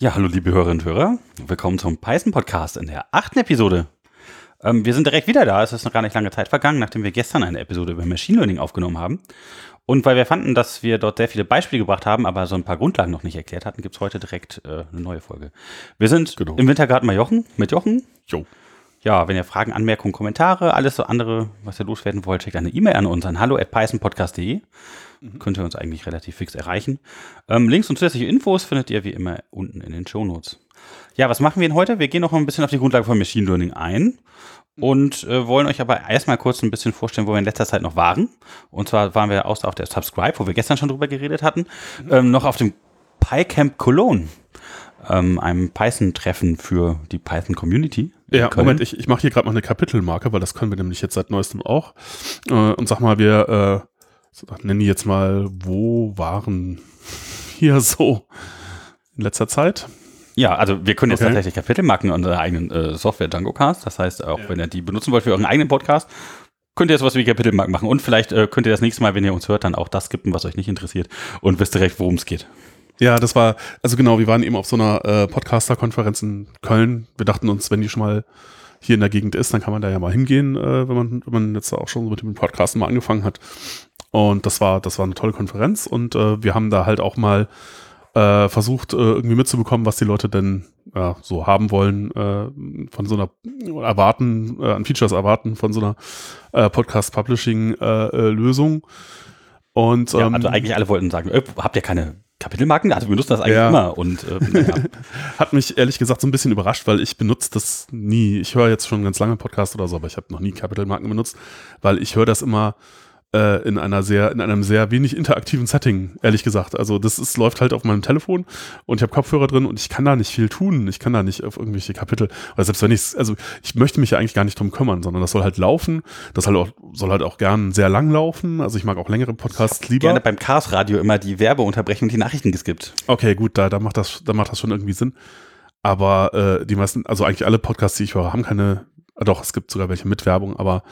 Ja, hallo liebe Hörerinnen und Hörer. Willkommen zum Python Podcast in der achten Episode. Ähm, wir sind direkt wieder da. Es ist noch gar nicht lange Zeit vergangen, nachdem wir gestern eine Episode über Machine Learning aufgenommen haben. Und weil wir fanden, dass wir dort sehr viele Beispiele gebracht haben, aber so ein paar Grundlagen noch nicht erklärt hatten, gibt's heute direkt äh, eine neue Folge. Wir sind Genau. im Wintergarten bei Jochen, mit Jochen. Jo. Ja, wenn ihr Fragen, Anmerkungen, Kommentare, alles so andere, was ihr loswerden wollt, schickt eine E-Mail an uns an hallo pythonpodcast.de. Könnt ihr uns eigentlich relativ fix erreichen. Ähm, Links und zusätzliche Infos findet ihr wie immer unten in den Shownotes. Ja, was machen wir denn heute? Wir gehen noch mal ein bisschen auf die Grundlage von Machine Learning ein und äh, wollen euch aber erstmal kurz ein bisschen vorstellen, wo wir in letzter Zeit noch waren. Und zwar waren wir außer auf der Subscribe, wo wir gestern schon drüber geredet hatten, ähm, noch auf dem PyCamp Cologne, ähm, einem Python-Treffen für die Python-Community. Ja. Moment, ich, ich mache hier gerade mal eine Kapitelmarke, weil das können wir nämlich jetzt seit neuestem auch. Äh, und sag mal, wir äh, so, nennen die jetzt mal, wo waren wir so in letzter Zeit? Ja, also wir können jetzt Okay. tatsächlich Kapitelmarken in unserer eigenen äh, Software DjangoCast. Das heißt, auch Ja. wenn ihr die benutzen wollt für euren eigenen Podcast, könnt ihr sowas wie Kapitelmarken machen. Und vielleicht äh, könnt ihr das nächste Mal, wenn ihr uns hört, dann auch das skippen, was euch nicht interessiert und wisst direkt, worum es geht. Ja, das war, also genau, wir waren eben auf so einer äh, Podcaster-Konferenz in Köln. Wir dachten uns, wenn die schon mal hier in der Gegend ist, dann kann man da ja mal hingehen, äh, wenn man, wenn man jetzt auch schon mit dem Podcasten mal angefangen hat. Und das war, das war eine tolle Konferenz und äh, wir haben da halt auch mal äh, versucht, äh, irgendwie mitzubekommen, was die Leute denn ja, so haben wollen, äh, von so einer erwarten, äh, an Features erwarten, von so einer äh, Podcast-Publishing-Lösung. und Ja, ähm, also eigentlich alle wollten sagen, habt ihr keine Kapitelmarken? Also wir nutzen das eigentlich Ja. immer. Und äh, naja. Hat mich ehrlich gesagt so ein bisschen überrascht, weil ich benutze das nie. Ich höre jetzt schon ganz lange Podcast oder so, aber ich habe noch nie Capital-Marken benutzt, weil ich höre das immer äh, in einer sehr, in einem sehr wenig interaktiven Setting, ehrlich gesagt. Also das ist, läuft halt auf meinem Telefon und ich habe Kopfhörer drin und ich kann da nicht viel tun. Ich kann da nicht auf irgendwelche Kapitel, oder selbst wenn ich also ich möchte mich ja eigentlich gar nicht drum kümmern, sondern das soll halt laufen. Das halt auch, soll halt auch gern sehr lang laufen. Also ich mag auch längere Podcasts lieber. gerne beim Cars Radio immer die Werbeunterbrechung und die Nachrichten geskippt. Okay, gut, da, da macht das, da macht das schon irgendwie Sinn. Aber äh, die meisten, also eigentlich alle Podcasts, die ich höre, haben keine, doch, es gibt sogar welche mit Werbung, aber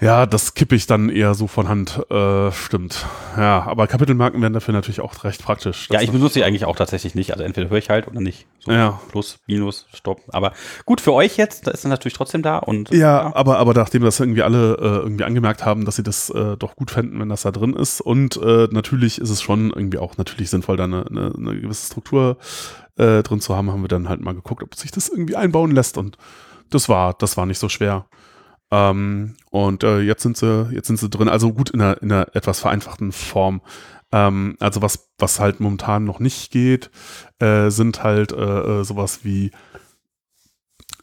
ja, das kippe ich dann eher so von Hand. Äh, stimmt. Ja, aber Kapitelmarken werden dafür natürlich auch recht praktisch. Ja, ich benutze sie eigentlich auch tatsächlich nicht. Also entweder höre ich halt oder nicht. So Ja. Plus, Minus, Stopp. Aber gut, für euch jetzt, da ist dann natürlich trotzdem da. Und Ja, aber, aber nachdem das irgendwie alle äh, irgendwie angemerkt haben, dass sie das äh, doch gut fänden, wenn das da drin ist. Und äh, natürlich ist es schon irgendwie auch natürlich sinnvoll, da eine, eine, eine gewisse Struktur äh, drin zu haben, haben wir dann halt mal geguckt, ob sich das irgendwie einbauen lässt. Und das war, das war nicht so schwer. Ähm, und äh, jetzt sind sie, jetzt sind sie drin, also gut in einer, in einer etwas vereinfachten Form. Ähm, also was, was halt momentan noch nicht geht, äh, sind halt äh, äh, sowas wie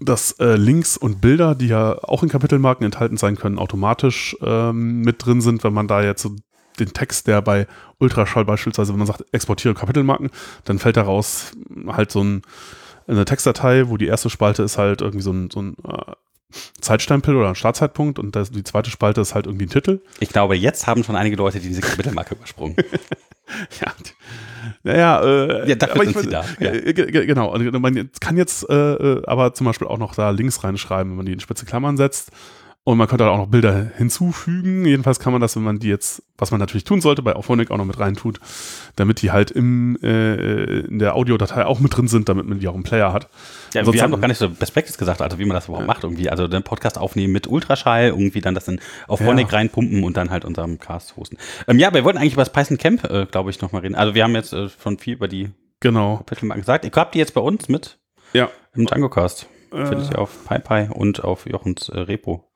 dass äh, Links und Bilder, die ja auch in Kapitelmarken enthalten sein können, automatisch ähm, mit drin sind, wenn man da jetzt so den Text, der bei Ultraschall beispielsweise, wenn man sagt, exportiere Kapitelmarken, dann fällt daraus halt so ein, eine Textdatei, wo die erste Spalte ist halt irgendwie so ein, so ein äh, Zeitstempel oder ein Startzeitpunkt und das, die zweite Spalte ist halt irgendwie ein Titel. ich glaube, jetzt haben schon einige Leute diese Kapitelmarke übersprungen. Ja, naja, äh, Ja, dafür aber sind ich sie da, ja. äh, ge- ge- genau. Und man kann jetzt äh, äh, aber zum Beispiel auch noch da Links reinschreiben, wenn man die in spitze Klammern setzt. Und man könnte auch noch Bilder hinzufügen. Jedenfalls kann man das, wenn man die jetzt, was man natürlich tun sollte, bei Auphonic auch noch mit reintut, damit die halt im, äh, in der Audiodatei auch mit drin sind, damit man die auch im Player hat. Ja, Ansonsten- wir haben noch gar nicht so Best Practice gesagt, also wie man das überhaupt macht irgendwie. Also den Podcast aufnehmen mit Ultraschall, irgendwie dann das in auf Ja. Reinpumpen und dann halt unserem Cast hosten. Ähm, ja, wir wollten eigentlich über das Python Camp, äh, glaube ich, nochmal reden. Also wir haben jetzt äh, schon viel über die Genau. Kapitelmarken gesagt. Ihr habt die jetzt bei uns mit Ja. im DjangoCast. Äh. Findet ihr auf PyPy und auf Jochens äh, Repo.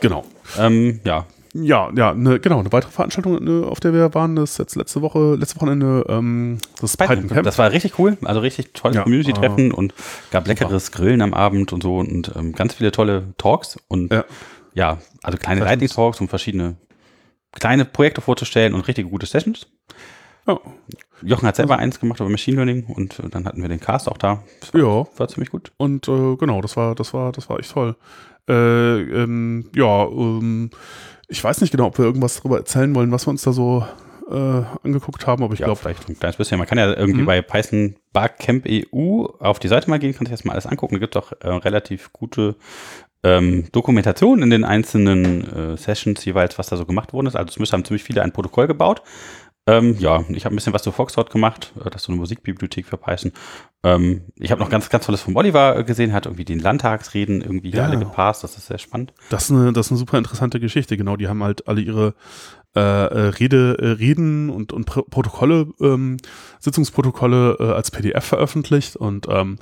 Genau. Ähm, ja, Ja, ja, ne, genau. Eine weitere Veranstaltung, ne, auf der wir waren, das ist jetzt letzte Woche, letzte Wochenende, ähm, das Python Camp. Das war richtig cool, also richtig tolles Ja, Community-Treffen und gab leckeres Grillen am Abend und so und ähm, ganz viele tolle Talks und ja, Ja. also kleine. Lightning-Talks, um verschiedene kleine Projekte vorzustellen und richtig gute Sessions. Ja. Jochen hat selber eins gemacht über Machine Learning und äh, dann hatten wir den Cast auch da. War, Ja. war ziemlich gut. Und äh, genau, das war, das war, das war echt toll. Äh, ähm, ja, ähm, ich weiß nicht genau, ob wir irgendwas darüber erzählen wollen, was wir uns da so äh, angeguckt haben, aber ich Ja, glaube, vielleicht ein kleines bisschen. Man kann ja irgendwie Mhm. bei Python Barcamp EU auf die Seite mal gehen, kann sich das mal alles angucken. Da gibt es auch äh, relativ gute ähm, Dokumentation in den einzelnen äh, Sessions jeweils, was da so gemacht worden ist. Also zumindest haben ziemlich viele ein Protokoll gebaut. Ähm, ja, ich habe ein bisschen was zu Foxtrot gemacht. Äh, das ist so eine Musikbibliothek für Python. Ähm, ich habe noch ganz, ganz tolles vom Oliver gesehen, hat irgendwie den Landtagsreden irgendwie Ja. alle gepasst. Das ist sehr spannend. Das ist, eine, das ist eine super interessante Geschichte, genau. Die haben halt alle ihre äh, äh, Rede, äh, Reden und, und Pro Protokolle, ähm, Sitzungsprotokolle äh, als PDF veröffentlicht und ähm,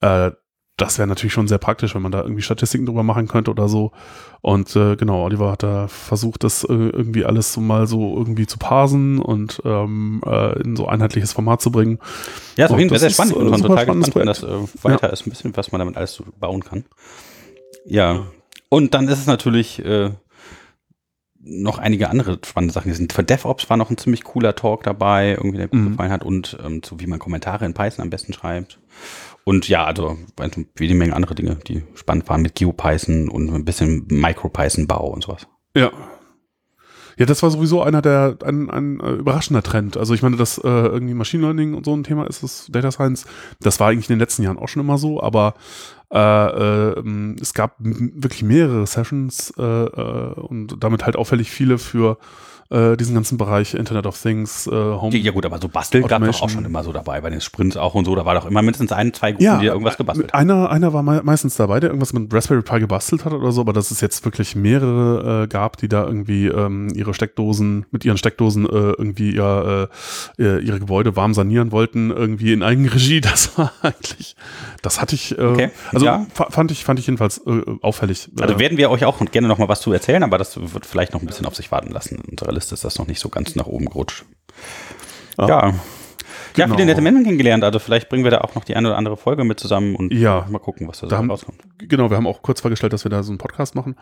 äh, das wäre natürlich schon sehr praktisch, wenn man da irgendwie Statistiken drüber machen könnte oder so. Und äh, genau, Oliver hat da versucht, das äh, irgendwie alles so mal so irgendwie zu parsen und ähm, äh, in so einheitliches Format zu bringen. Ja, ist auf Und jeden Fall das sehr ist, spannend. äh, Und total gespannt, wenn das äh, weiter ist, ein bisschen, was man damit alles so bauen kann. Ja. Und dann ist es natürlich äh, noch einige andere spannende Sachen. Sind für DevOps war noch ein ziemlich cooler Talk dabei, irgendwie der gut Mhm. gefallen hat und ähm, zu wie man Kommentare in Python am besten schreibt. Und ja, also jede Menge andere Dinge, die spannend waren mit GeoPython und ein bisschen MicroPython-Bau und sowas. Ja. Ja, das war sowieso einer der, ein, ein äh, überraschender Trend. Also ich meine, dass äh, irgendwie Machine Learning und so ein Thema ist, das Data Science, das war eigentlich in den letzten Jahren auch schon immer so, aber äh, äh, es gab wirklich mehrere Sessions äh, äh, und damit halt auffällig viele für äh, diesen ganzen Bereich Internet of Things, äh, Home. Ja gut, aber so Basteln gab es doch auch schon immer so dabei, bei den Sprints auch und so. Da war doch immer mindestens ein, zwei Gruppen, die da irgendwas gebastelt haben. einer, einer war mei- meistens dabei, der irgendwas mit Raspberry Pi gebastelt hat oder so, aber dass es jetzt wirklich mehrere äh, gab, die da irgendwie ähm, ihre Steckdosen, mit ihren Steckdosen äh, irgendwie ja, äh, äh, ihre Gebäude warm sanieren wollten, irgendwie in Eigenregie, das war eigentlich, das hatte ich, äh, Okay, also ja. fa- fand ich, fand ich jedenfalls äh, auffällig. Also werden wir euch auch gerne noch mal was zu erzählen, aber das wird vielleicht noch ein bisschen auf sich warten lassen. In unserer Liste ist das noch nicht so ganz nach oben gerutscht. Ah. Ja. Ja, Genau. viele nette Menschen kennengelernt. Also vielleicht bringen wir da auch noch die eine oder andere Folge mit zusammen und Ja. mal gucken, was da, Da so haben- rauskommt. genau, wir haben auch kurz vorgestellt, dass wir da so einen Podcast machen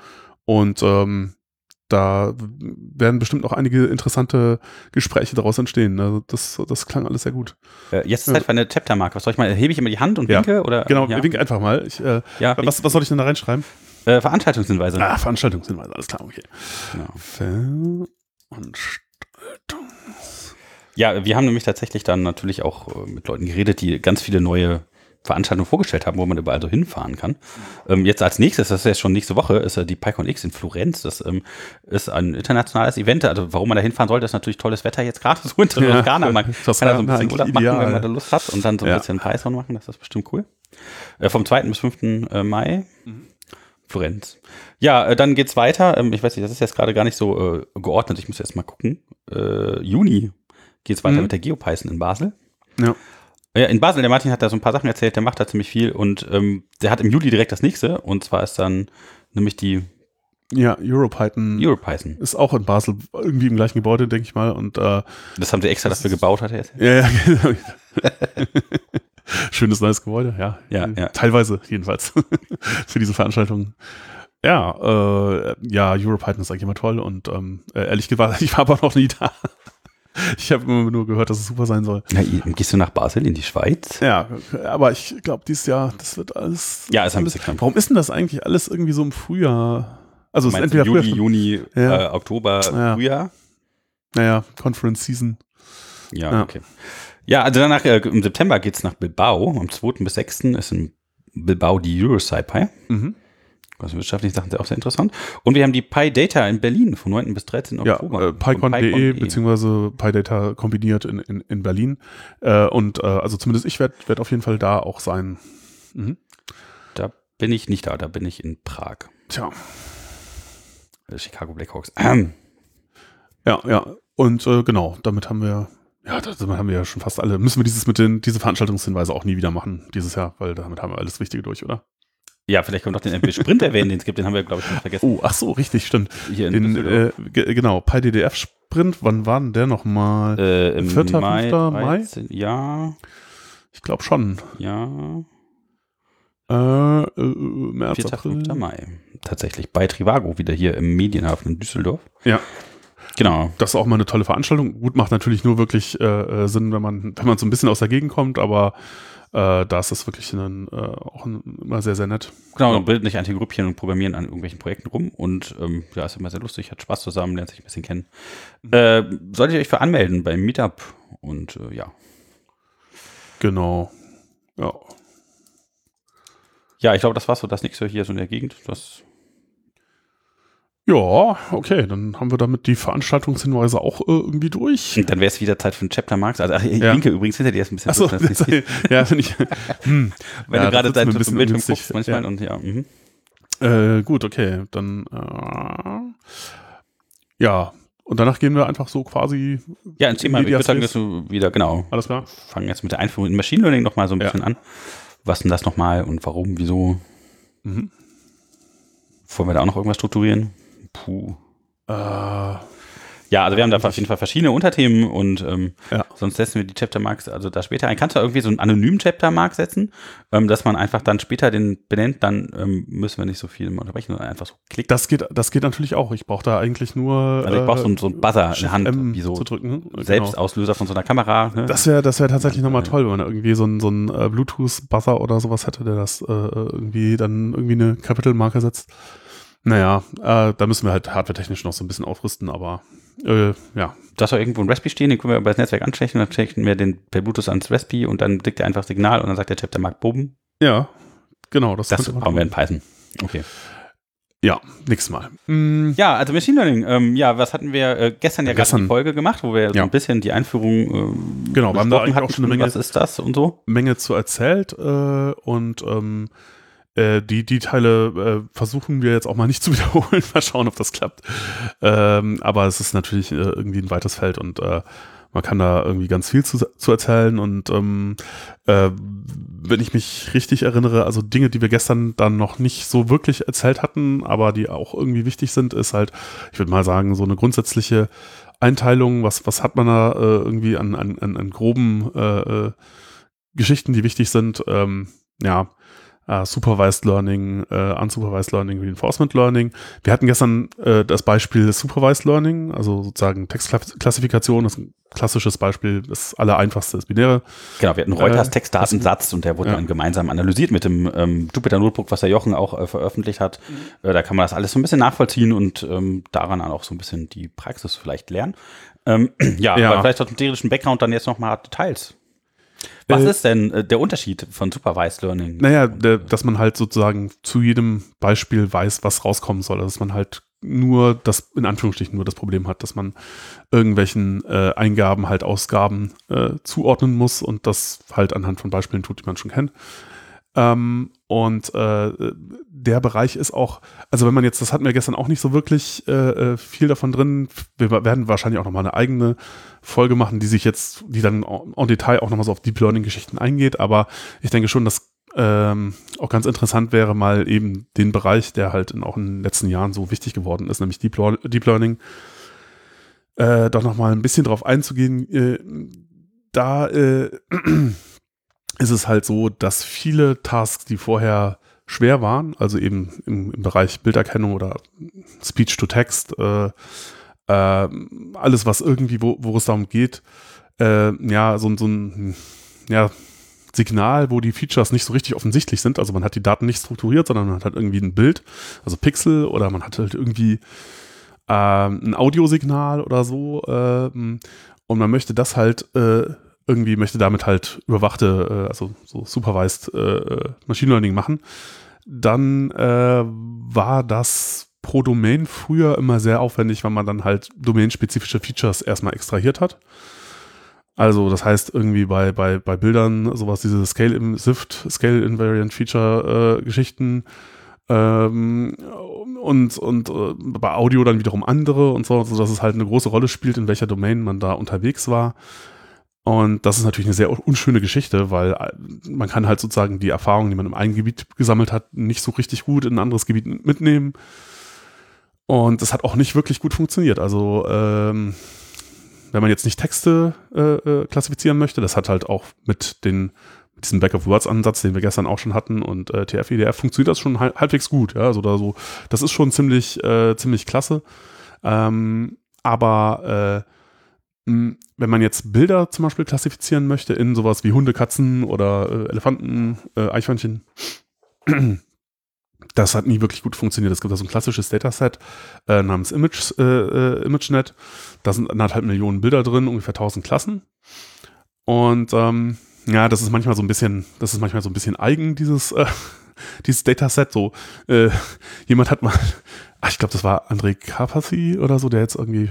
und ähm, da werden bestimmt noch einige interessante Gespräche daraus entstehen. Also das, das klang alles sehr gut. Äh, jetzt ist Zeit für eine Chaptermarke. Was soll ich mal? Hebe ich immer die Hand und Ja. winke? Oder, Genau, ja. wink einfach mal. Ich, äh, Ja, was, was soll ich denn da reinschreiben? äh, Veranstaltungshinweise. Ah, Veranstaltungshinweise, alles klar, okay. Genau. Veranstaltung. Ja, wir haben nämlich tatsächlich dann natürlich auch äh, mit Leuten geredet, die ganz viele neue Veranstaltungen vorgestellt haben, wo man überall so hinfahren kann. Ähm, jetzt als nächstes, das ist jetzt schon nächste Woche, ist ja die PyCon X in Florenz. Das ähm, ist ein internationales Event. Also warum man da hinfahren sollte, ist natürlich tolles Wetter jetzt gerade so in Ja, Toskana. Man kann da so ein bisschen Urlaub machen, ideal. wenn man da Lust hat und dann so ein Ja. bisschen Python machen. Das ist bestimmt cool. Äh, vom 2. bis 5. äh, Mai. Florenz. Ja, äh, dann geht's weiter. Ähm, ich weiß nicht, das ist jetzt gerade gar nicht so äh, geordnet. Ich muss jetzt mal gucken. Äh, Juni geht's weiter Mhm. mit der GeoPython in Basel. Ja. Ja, in Basel, der Martin hat da so ein paar Sachen erzählt, der macht da ziemlich viel und ähm, der hat im Juli direkt das nächste und zwar ist dann nämlich die Ja, EuroPython EuroPython. ist auch in Basel, irgendwie im gleichen Gebäude, denke ich mal. Und äh, Das haben sie extra dafür gebaut, hat er erzählt. ja, ja, genau. Schönes neues Gebäude, ja. Ja, ja. Teilweise jedenfalls für diese Veranstaltung. Ja, äh, ja, EuroPython ist eigentlich immer toll und ähm, äh, ehrlich gesagt, ich war aber noch nie da. Ich habe immer nur gehört, dass es super sein soll. I- gehst du nach Basel in die Schweiz? Ja, aber ich glaube, dieses Jahr, das wird alles. Ja, ist ein bisschen knapp. Warum ist denn das eigentlich alles irgendwie so im Frühjahr? Also, es ist entweder Juli, Juni, Ja. äh, Oktober, Ja. Frühjahr? naja, Conference Season. Ja, Ja. okay. Ja, also danach, äh, im September geht's nach Bilbao. Am 2. bis 6. ist in Bilbao die EuroSciPy. Mhm. Wirtschaftliche Sachen sind auch sehr interessant. Und wir haben die PyData in Berlin vom 9. bis 13. Ja, Oktober. äh, PyCon.de. beziehungsweise PyData kombiniert in, in, in Berlin. Äh, und äh, also zumindest ich werde werd auf jeden Fall da auch sein. Mhm. Da bin ich nicht da, da bin ich in Prag. Tja, Äh, Chicago Blackhawks. Ähm, ja, ja. Und äh, genau, damit haben wir, ja, damit haben wir ja schon fast alle, müssen wir dieses mit den, diese Veranstaltungshinweise auch nie wieder machen dieses Jahr, weil damit haben wir alles Wichtige durch, oder? ja, vielleicht können wir noch den MP Sprint erwähnen, den es gibt, den haben wir, glaube ich, schon vergessen. Oh, ach so, richtig, stimmt. Hier in Den, äh, ge- genau, PyDDF Sprint, wann war denn der nochmal? äh, im vierter, Mai, fünfter Mai? 13, Ja, Ich glaube schon. ja, Äh, äh, März, 4. April. 5. Mai. Tatsächlich bei Trivago, wieder hier im Medienhafen in Düsseldorf. Ja. Genau. Das ist auch mal eine tolle Veranstaltung. Gut, macht natürlich nur wirklich äh, äh, Sinn, wenn man, wenn man so ein bisschen aus der Gegend kommt, aber äh, da ist das wirklich ein, äh, auch ein, immer sehr, sehr nett. Genau, Ja. und bilden sich Antigrüppchen und programmieren an irgendwelchen Projekten rum. Und ähm, ja, ist immer sehr lustig, hat Spaß zusammen, lernt sich ein bisschen kennen. Äh, solltet ihr euch für anmelden beim Meetup und äh, ja. Genau. Ja. Ja, ich glaube, das war so das nächste hier so in der Gegend. Das Ja, okay, dann haben wir damit die Veranstaltungshinweise auch äh, irgendwie durch. Und dann wäre es wieder Zeit für ein Chapter Marks. Also ach, ich ja. winke übrigens hinter dir ist ein bisschen. Achso, ja, finde ich. Hm. Wenn ja, du gerade dein Bildschirm guckst manchmal ja. und ja. Mhm. Äh, gut, okay, dann äh, ja, und danach gehen wir einfach so quasi. Ja, ins Thema. Ich würde sagen, dass du wieder, genau. Alles klar. Fangen jetzt mit der Einführung in Machine Learning nochmal so ein bisschen an. Was denn das nochmal und warum, wieso? Mhm. Wollen wir da auch noch irgendwas strukturieren? Puh. Äh, ja, also wir haben da auf jeden Fall verschiedene Unterthemen und ähm, ja. sonst setzen wir die Chapter Marks also da später ein. Kannst du irgendwie so einen anonymen Chapter Mark setzen, ähm, dass man einfach dann später den benennt, dann ähm, müssen wir nicht so viel unterbrechen, sondern einfach so klicken. Das geht, das geht natürlich auch. Ich brauche da eigentlich nur. Also ich brauche so, so einen Buzzer in der Hand, M wie so zu drücken. Genau. Selbstauslöser von so einer Kamera. Ne? Das wäre das wär tatsächlich nochmal toll, wenn man irgendwie so einen so ein, äh, Bluetooth-Buzzer oder sowas hätte, der das äh, irgendwie dann irgendwie eine Capital-Marke setzt. Naja, äh, da müssen wir halt hardware-technisch noch so ein bisschen aufrüsten, aber äh, ja. Du hast doch irgendwo ein Raspberry stehen, den können wir über das Netzwerk anstechen, dann stechen wir den per Bluetooth ans Raspberry und dann kriegt er einfach Signal und dann sagt der Chip, der mag Boben. Ja, genau. Das, das brauchen wir in Python. Okay. Ja, nächstes Mal. Mhm. Ja, also Machine Learning. Ähm, ja, was hatten wir äh, gestern ja gestern, gerade eine Folge gemacht, wo wir ja. so ein bisschen die Einführung äh, genau, wir haben da hatten, auch schon eine Menge, was ist das und so. Menge zu erzählt äh, und ähm, äh, die, die Teile äh, versuchen wir jetzt auch mal nicht zu wiederholen. mal schauen, ob das klappt. Ähm, aber es ist natürlich äh, irgendwie ein weites Feld und äh, man kann da irgendwie ganz viel zu, zu erzählen. Und ähm, äh, wenn ich mich richtig erinnere, also Dinge, die wir gestern dann noch nicht so wirklich erzählt hatten, aber die auch irgendwie wichtig sind, ist halt, ich würde mal sagen, so eine grundsätzliche Einteilung, was, was hat man da äh, irgendwie an, an, an, groben äh, äh, Geschichten, die wichtig sind. Ähm, ja, Uh, Supervised Learning, uh, Unsupervised Learning, Reinforcement Learning. Wir hatten gestern uh, das Beispiel Supervised Learning, also sozusagen Textklassifikation, das ist ein klassisches Beispiel, das allereinfachste ist binäre. Genau, wir hatten Reuters Textdatensatz und der wurde ja. dann gemeinsam analysiert mit dem ähm, Jupyter Notebook, was der Jochen auch äh, veröffentlicht hat. Mhm. Äh, da kann man das alles so ein bisschen nachvollziehen und ähm, daran auch so ein bisschen die Praxis vielleicht lernen. Ähm, ja, ja, aber vielleicht aus dem theoretischen Background dann jetzt nochmal Details was äh, ist denn äh, der Unterschied von Supervised Learning? Naja, der, dass man halt sozusagen zu jedem Beispiel weiß, was rauskommen soll. Also, dass man halt nur das, in Anführungsstrichen, nur das Problem hat, dass man irgendwelchen äh, Eingaben halt Ausgaben äh, zuordnen muss und das halt anhand von Beispielen tut, die man schon kennt. Ähm, und äh, der Bereich ist auch, also wenn man jetzt, das hatten wir gestern auch nicht so wirklich äh, äh viel davon drin. Wir werden wahrscheinlich auch nochmal eine eigene Folge machen, die sich jetzt, die dann en Detail auch nochmal so auf Deep Learning-Geschichten eingeht. Aber ich denke schon, dass ähm, auch ganz interessant wäre, mal eben den Bereich, der halt in, auch in den letzten Jahren so wichtig geworden ist, nämlich Deep, Deep Learning, äh, doch nochmal ein bisschen drauf einzugehen. Äh, da äh, ist es halt so, dass viele Tasks, die vorher schwer waren, also eben im, im Bereich Bilderkennung oder Speech-to-Text, äh, äh, alles, was irgendwie, wo, wo es darum geht, äh, ja, so, so ein ja, Signal, wo die Features nicht so richtig offensichtlich sind. Also man hat die Daten nicht strukturiert, sondern man hat irgendwie ein Bild, also Pixel oder man hat halt irgendwie äh, ein Audiosignal oder so. Äh, und man möchte das halt äh, irgendwie möchte damit halt überwachte, äh, also so supervised äh, Machine Learning machen, dann äh, war das pro Domain früher immer sehr aufwendig, weil man dann halt domainspezifische Features erstmal extrahiert hat. Also das heißt irgendwie bei, bei, bei Bildern sowas, diese Scale im SIFT, Scale Invariant Feature äh, Geschichten ähm, und, und äh, bei Audio dann wiederum andere und so, sodass es halt eine große Rolle spielt, in welcher Domain man da unterwegs war. Und das ist natürlich eine sehr unschöne Geschichte, weil äh, man kann halt sozusagen die Erfahrungen, die man im einen Gebiet gesammelt hat, nicht so richtig gut in ein anderes Gebiet mitnehmen. Und das hat auch nicht wirklich gut funktioniert. Also ähm, wenn man jetzt nicht Texte äh, äh klassifizieren möchte, das hat halt auch mit den mit diesem Back-of-Words-Ansatz, den wir gestern auch schon hatten und äh, TF-IDF funktioniert das schon halbwegs gut. Ja, also da so, das ist schon ziemlich äh, ziemlich klasse. Ähm, aber äh, wenn man jetzt Bilder zum Beispiel klassifizieren möchte in sowas wie Hunde, Katzen oder äh, Elefanten, äh, Eichhörnchen, das hat nie wirklich gut funktioniert. Es gibt da so ein klassisches Dataset äh, namens Image, äh, äh ImageNet. Da sind anderthalb Millionen Bilder drin, ungefähr 1000 Klassen. Und ähm, ja, das ist manchmal so ein bisschen, das ist manchmal so ein bisschen eigen, dieses, äh, dieses Dataset. So, jemand hat mal ach, ich glaube, das war André Carpathy oder so, der jetzt irgendwie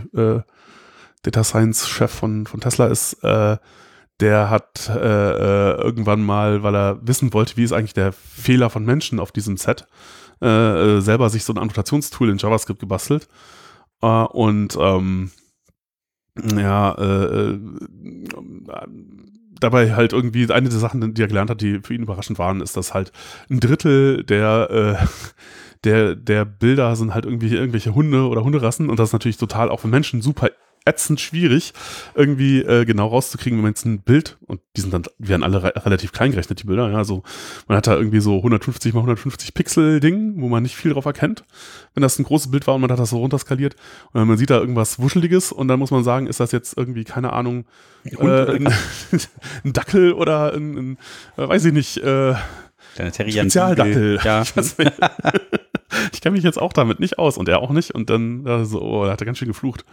Data Science Chef von, von Tesla ist, äh, der hat äh, äh, irgendwann mal, weil er wissen wollte, wie ist eigentlich der Fehler von Menschen auf diesem Set, äh, äh selber sich so ein Annotationstool in JavaScript gebastelt. Äh, und ähm, ja, dabei halt irgendwie eine der Sachen, die er gelernt hat, die für ihn überraschend waren, ist, dass halt ein Drittel der der, der Bilder sind halt irgendwie irgendwelche Hunde oder Hunderassen und das ist natürlich total auch für Menschen super ätzend schwierig, irgendwie äh, genau rauszukriegen, wenn man jetzt ein Bild, und die sind dann, werden alle re relativ klein gerechnet, die Bilder, ja, also man hat da irgendwie so 150 mal 150 Pixel Ding, wo man nicht viel drauf erkennt, wenn das ein großes Bild war und man hat das so runterskaliert und man sieht da irgendwas Wuscheliges und dann muss man sagen, ist das jetzt irgendwie, keine Ahnung, äh, ein, ein, Dackel oder ein, ein äh, weiß ich nicht, äh, Spezialdackel. Ja. ich kenne mich jetzt auch damit nicht aus und er auch nicht und dann äh, so, oh, er hatte ganz schön geflucht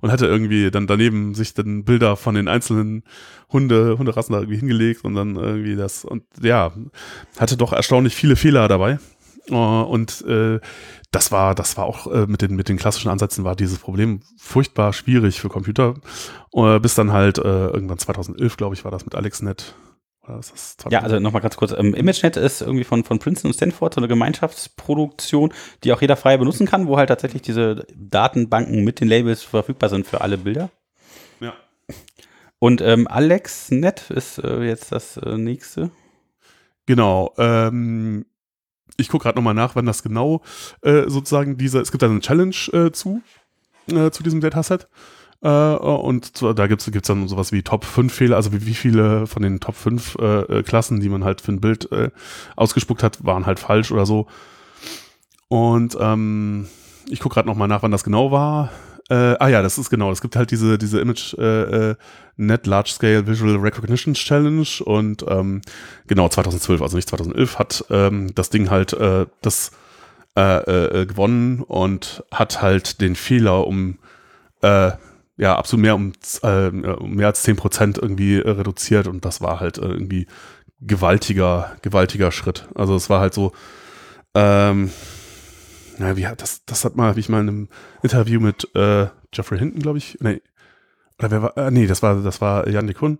und hatte irgendwie dann daneben sich dann Bilder von den einzelnen Hunde, Hunderassen da irgendwie hingelegt und dann irgendwie das und ja, hatte doch erstaunlich viele Fehler dabei. Uh, und äh, das war, das war auch äh, mit den mit den klassischen Ansätzen war dieses Problem furchtbar schwierig für Computer, uh, bis dann halt äh, irgendwann 2011 glaube ich war das mit AlexNet ja, also nochmal ganz kurz. Ähm, ImageNet ist irgendwie von, von Princeton und Stanford so eine Gemeinschaftsproduktion, die auch jeder frei benutzen kann, wo halt tatsächlich diese Datenbanken mit den Labels verfügbar sind für alle Bilder. Ja. Und ähm, AlexNet ist äh, jetzt das äh, nächste. Genau. Ähm, ich gucke gerade nochmal nach, wann das genau äh, sozusagen diese, es gibt da eine Challenge äh, zu, äh, zu diesem Dataset. Äh, und da gibt es dann sowas wie Top 5 Fehler, also wie, wie viele von den Top 5 äh, äh, Klassen, die man halt für ein Bild äh, ausgespuckt hat, waren halt falsch oder so. Und ähm, ich gucke gerade nochmal nach, wann das genau war. Äh, ah ja, das ist genau. Es gibt halt diese, diese Image äh, äh, Net Large Scale Visual Recognition Challenge und ähm, genau 2012, also nicht 2011, hat ähm, das Ding halt äh, das äh, äh, gewonnen und hat halt den Fehler um äh, ja, absolut mehr um, äh, mehr als 10 Prozent irgendwie äh, reduziert und das war halt äh, irgendwie gewaltiger, gewaltiger Schritt. Also es war halt so, ähm, na, wie hat das, das hat mal, wie ich mal in einem Interview mit äh, Jeffrey Hinton, glaube ich, nee, oder wer war, äh, nee, das war, das war Jan de Kuhn,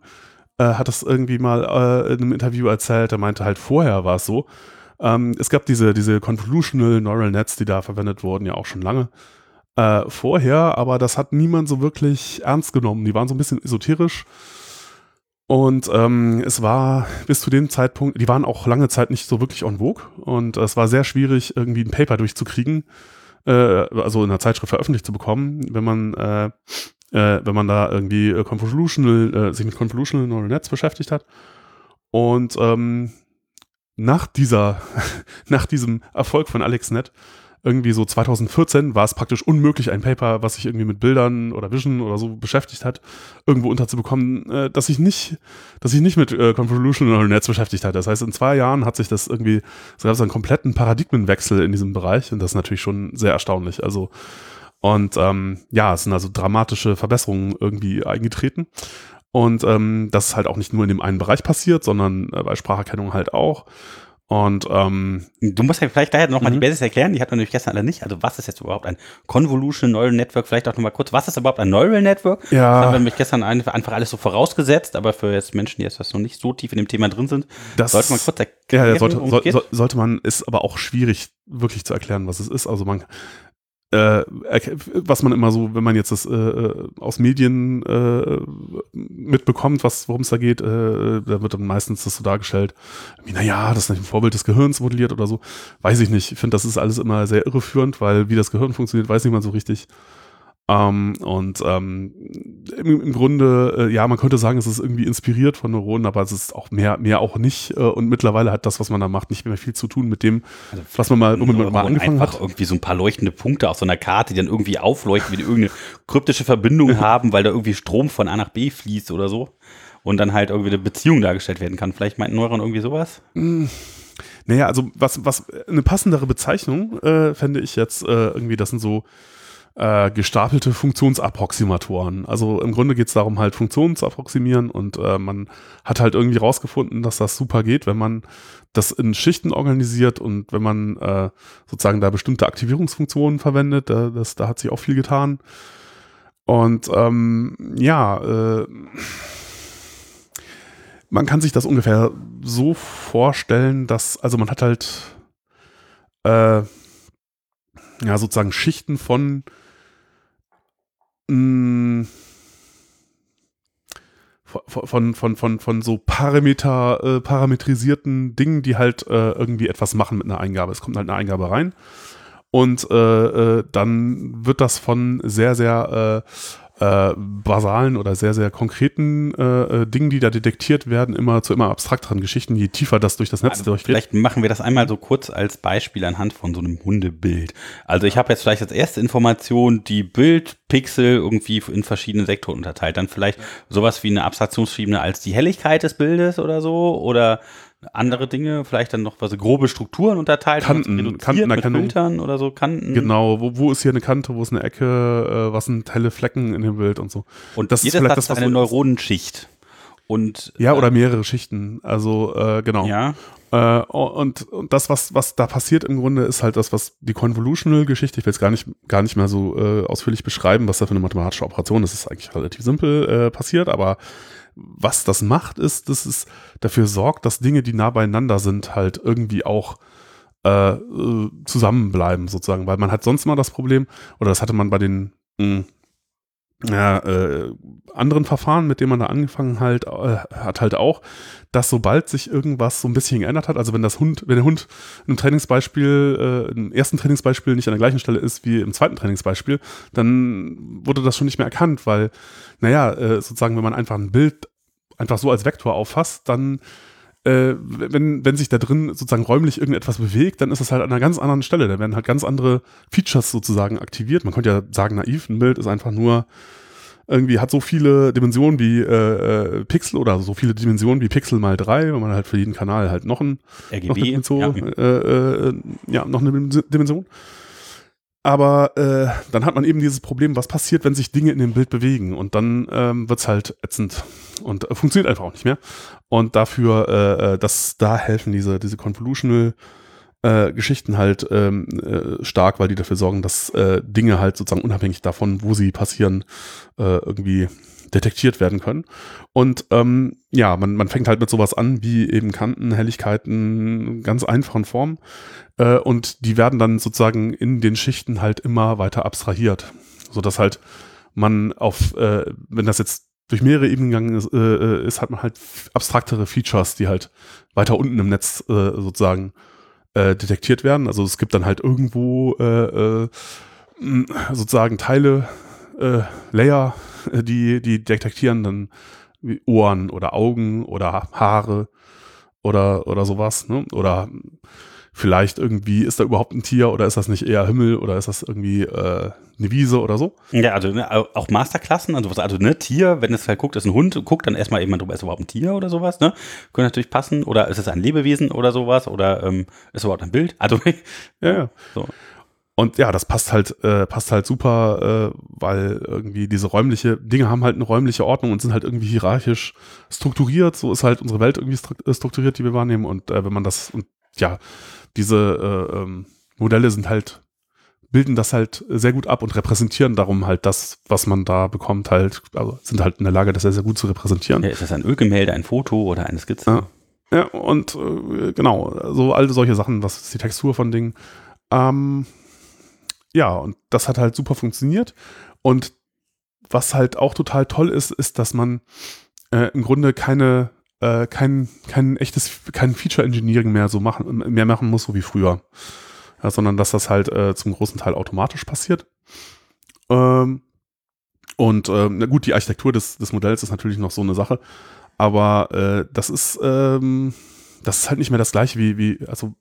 äh, hat das irgendwie mal äh, in einem Interview erzählt, er meinte halt vorher war es so, ähm, es gab diese, diese Convolutional Neural Nets, die da verwendet wurden, ja auch schon lange äh, vorher, aber das hat niemand so wirklich ernst genommen. Die waren so ein bisschen esoterisch. Und ähm, es war bis zu dem Zeitpunkt, die waren auch lange Zeit nicht so wirklich on vogue und es war sehr schwierig, irgendwie ein Paper durchzukriegen, äh, also in einer Zeitschrift veröffentlicht zu bekommen, wenn man, äh, äh, wenn man da irgendwie äh, Convolutional, äh, sich mit Convolutional Neural Nets beschäftigt hat. Und ähm, nach dieser, nach diesem Erfolg von AlexNet irgendwie so 2014 war es praktisch unmöglich, ein Paper, was sich irgendwie mit Bildern oder Vision oder so beschäftigt hat, irgendwo unterzubekommen, äh, dass ich nicht, dass ich nicht mit äh, Convolutional Nets beschäftigt hat. Das heißt, in zwei Jahren hat sich das irgendwie, es gab so einen kompletten Paradigmenwechsel in diesem Bereich und das ist natürlich schon sehr erstaunlich. Also und ähm, ja, es sind also dramatische Verbesserungen irgendwie eingetreten. Und ähm, das ist halt auch nicht nur in dem einen Bereich passiert, sondern äh, bei Spracherkennung halt auch. Und ähm, du musst ja vielleicht daher nochmal mhm. die Basics erklären, die hatten wir nämlich gestern alle nicht. Also was ist jetzt überhaupt ein Convolution Neural Network? Vielleicht auch nochmal kurz, was ist überhaupt ein Neural Network? Ja. Das haben wir nämlich gestern einfach alles so vorausgesetzt, aber für jetzt Menschen, die jetzt noch nicht so tief in dem Thema drin sind, das, sollte man kurz erklären. Ja, sollte, so, sollte man, ist aber auch schwierig wirklich zu erklären, was es ist. Also man äh, was man immer so, wenn man jetzt das äh, äh, aus Medien äh, mitbekommt, worum es da geht, äh, da wird dann meistens das so dargestellt, wie, naja, das ist ein Vorbild des Gehirns modelliert oder so. Weiß ich nicht. Ich finde, das ist alles immer sehr irreführend, weil wie das Gehirn funktioniert, weiß niemand so richtig. Ähm, und ähm, im, im, Grunde, äh, ja, man könnte sagen, es ist irgendwie inspiriert von Neuronen, aber es ist auch mehr, mehr auch nicht. Äh, und mittlerweile hat das, was man da macht, nicht mehr viel zu tun mit dem, also, was man mal, womit man mal angefangen einfach hat. irgendwie so ein paar leuchtende Punkte auf so einer Karte, die dann irgendwie aufleuchten, wie die irgendeine kryptische Verbindung haben, weil da irgendwie Strom von A nach B fließt oder so. Und dann halt irgendwie eine Beziehung dargestellt werden kann. Vielleicht meint Neuron irgendwie sowas? Naja, also was, was eine passendere Bezeichnung äh, fände ich jetzt äh, irgendwie, das sind so äh, gestapelte Funktionsapproximatoren. Also im Grunde geht es darum, halt Funktionen zu approximieren und äh, man hat halt irgendwie rausgefunden, dass das super geht, wenn man das in Schichten organisiert und wenn man äh, sozusagen da bestimmte Aktivierungsfunktionen verwendet. Da, das, da hat sich auch viel getan. Und ähm, ja, äh, man kann sich das ungefähr so vorstellen, dass, also man hat halt äh, ja sozusagen Schichten von mh, mm, von, von, von, von so Parameter, äh, parametrisierten Dingen, die halt äh, irgendwie etwas machen mit einer Eingabe. Es kommt halt eine Eingabe rein und äh, äh dann wird das von sehr, sehr äh, basalen oder sehr, sehr konkreten äh, äh, Dingen, die da detektiert werden, immer zu immer abstrakteren Geschichten, je tiefer das durch das Netz also durchgeht. Vielleicht machen wir das einmal so kurz als Beispiel anhand von so einem Hundebild. Also ich habe jetzt vielleicht als erste Information die Bildpixel irgendwie in verschiedene Sektoren unterteilt. Dann vielleicht sowas wie eine Abstraktionsebene als die Helligkeit des Bildes oder so oder andere Dinge, vielleicht dann noch was grobe Strukturen unterteilt, Kanten, Kanten mit Filtern oder so, Kanten. Genau, wo, wo ist hier eine Kante, wo ist eine Ecke, äh, was sind helle Flecken in dem Bild und so. Und das ist vielleicht das, was eine Neuronenschicht. Und, ja, oder äh, mehrere Schichten. Also, äh, genau. Ja. Äh, und, und das, was, was da passiert im Grunde, ist halt das, was die Convolutional-Geschichte, ich will es gar nicht, gar nicht mehr so äh, ausführlich beschreiben, was da für eine mathematische Operation ist, ist eigentlich relativ simpel äh, passiert, aber was das macht, ist, dass es dafür sorgt, dass Dinge, die nah beieinander sind, halt irgendwie auch äh, äh zusammenbleiben, sozusagen. Weil man hat sonst mal das Problem, oder das hatte man bei den mh, hm, ja, äh, anderen Verfahren, mit denen man da angefangen halt, äh, hat halt auch, dass sobald sich irgendwas so ein bisschen geändert hat, also wenn das Hund, wenn der Hund im Trainingsbeispiel, äh, im ersten Trainingsbeispiel nicht an der gleichen Stelle ist wie im zweiten Trainingsbeispiel, dann wurde das schon nicht mehr erkannt, weil, naja, äh, sozusagen, wenn man einfach ein Bild einfach so als Vektor auffasst, dann äh, wenn, wenn sich da drin sozusagen räumlich irgendetwas bewegt, dann ist es halt an einer ganz anderen Stelle. Da werden halt ganz andere Features sozusagen aktiviert. Man könnte ja sagen, naiv, ein Bild ist einfach nur irgendwie hat so viele Dimensionen wie äh, äh Pixel oder so viele Dimensionen wie Pixel mal drei, wenn man halt für jeden Kanal halt noch ein RGB, noch eine Dimension, ja. Äh, äh, ja, noch eine Dimension. Aber äh, dann hat man eben dieses Problem, was passiert, wenn sich Dinge in dem Bild bewegen und dann ähm, wird es halt ätzend und äh, funktioniert einfach auch nicht mehr. Und dafür, äh, äh, dass da helfen diese, diese Convolutional äh, Geschichten halt ähm, äh, stark, weil die dafür sorgen, dass äh, Dinge halt sozusagen unabhängig davon, wo sie passieren, äh, irgendwie detektiert werden können. Und ähm, ja, man, man fängt halt mit sowas an, wie eben Kanten, Helligkeiten, ganz einfachen Formen. Äh, und die werden dann sozusagen in den Schichten halt immer weiter abstrahiert. Sodass halt man auf, äh, wenn das jetzt durch mehrere Ebenen gegangen ist, äh, äh ist, hat man halt abstraktere Features, die halt weiter unten im Netz äh, sozusagen äh, detektiert werden. Also es gibt dann halt irgendwo sozusagen Teile, Layer, die, die detektieren dann wie Ohren oder Augen oder Haare oder, oder sowas, ne? Oder vielleicht irgendwie, ist da überhaupt ein Tier oder ist das nicht eher Himmel oder ist das irgendwie äh, eine Wiese oder so? Ja, also ne, auch Masterklassen, also was, also ne, Tier, wenn es halt guckt, ist ein Hund, guckt dann erstmal eben drüber, ist überhaupt ein Tier oder sowas, ne? Können natürlich passen, oder ist es ein Lebewesen oder sowas, oder ähm, ist überhaupt ein Bild? Also, ja, ja. So. Und ja, das passt halt, äh, passt halt super, äh, weil irgendwie diese räumliche, Dinge haben halt eine räumliche Ordnung und sind halt irgendwie hierarchisch strukturiert. So ist halt unsere Welt irgendwie äh, strukturiert, die wir wahrnehmen. Und äh, wenn man das, und ja, diese äh, ähm, Modelle sind halt, bilden das halt sehr gut ab und repräsentieren darum halt das, was man da bekommt, halt, also sind halt in der Lage, das sehr, sehr gut zu repräsentieren. Ja, ist das ein Ölgemälde, ein Foto oder eine Skizze? Ja, ja und äh, genau, so all solche Sachen, was ist die Textur von Dingen. Ähm, ja, und das hat halt super funktioniert. Und was halt auch total toll ist, ist, dass man äh, im Grunde keine äh, kein, kein echtes, kein Feature Engineering mehr so machen, mehr machen muss, so wie früher. Ja, sondern dass das halt äh, zum großen Teil automatisch passiert. Ähm, und ähm, na gut, die Architektur des, des Modells ist natürlich noch so eine Sache, aber äh, das ist ähm, das ist halt nicht mehr das gleiche wie, wie also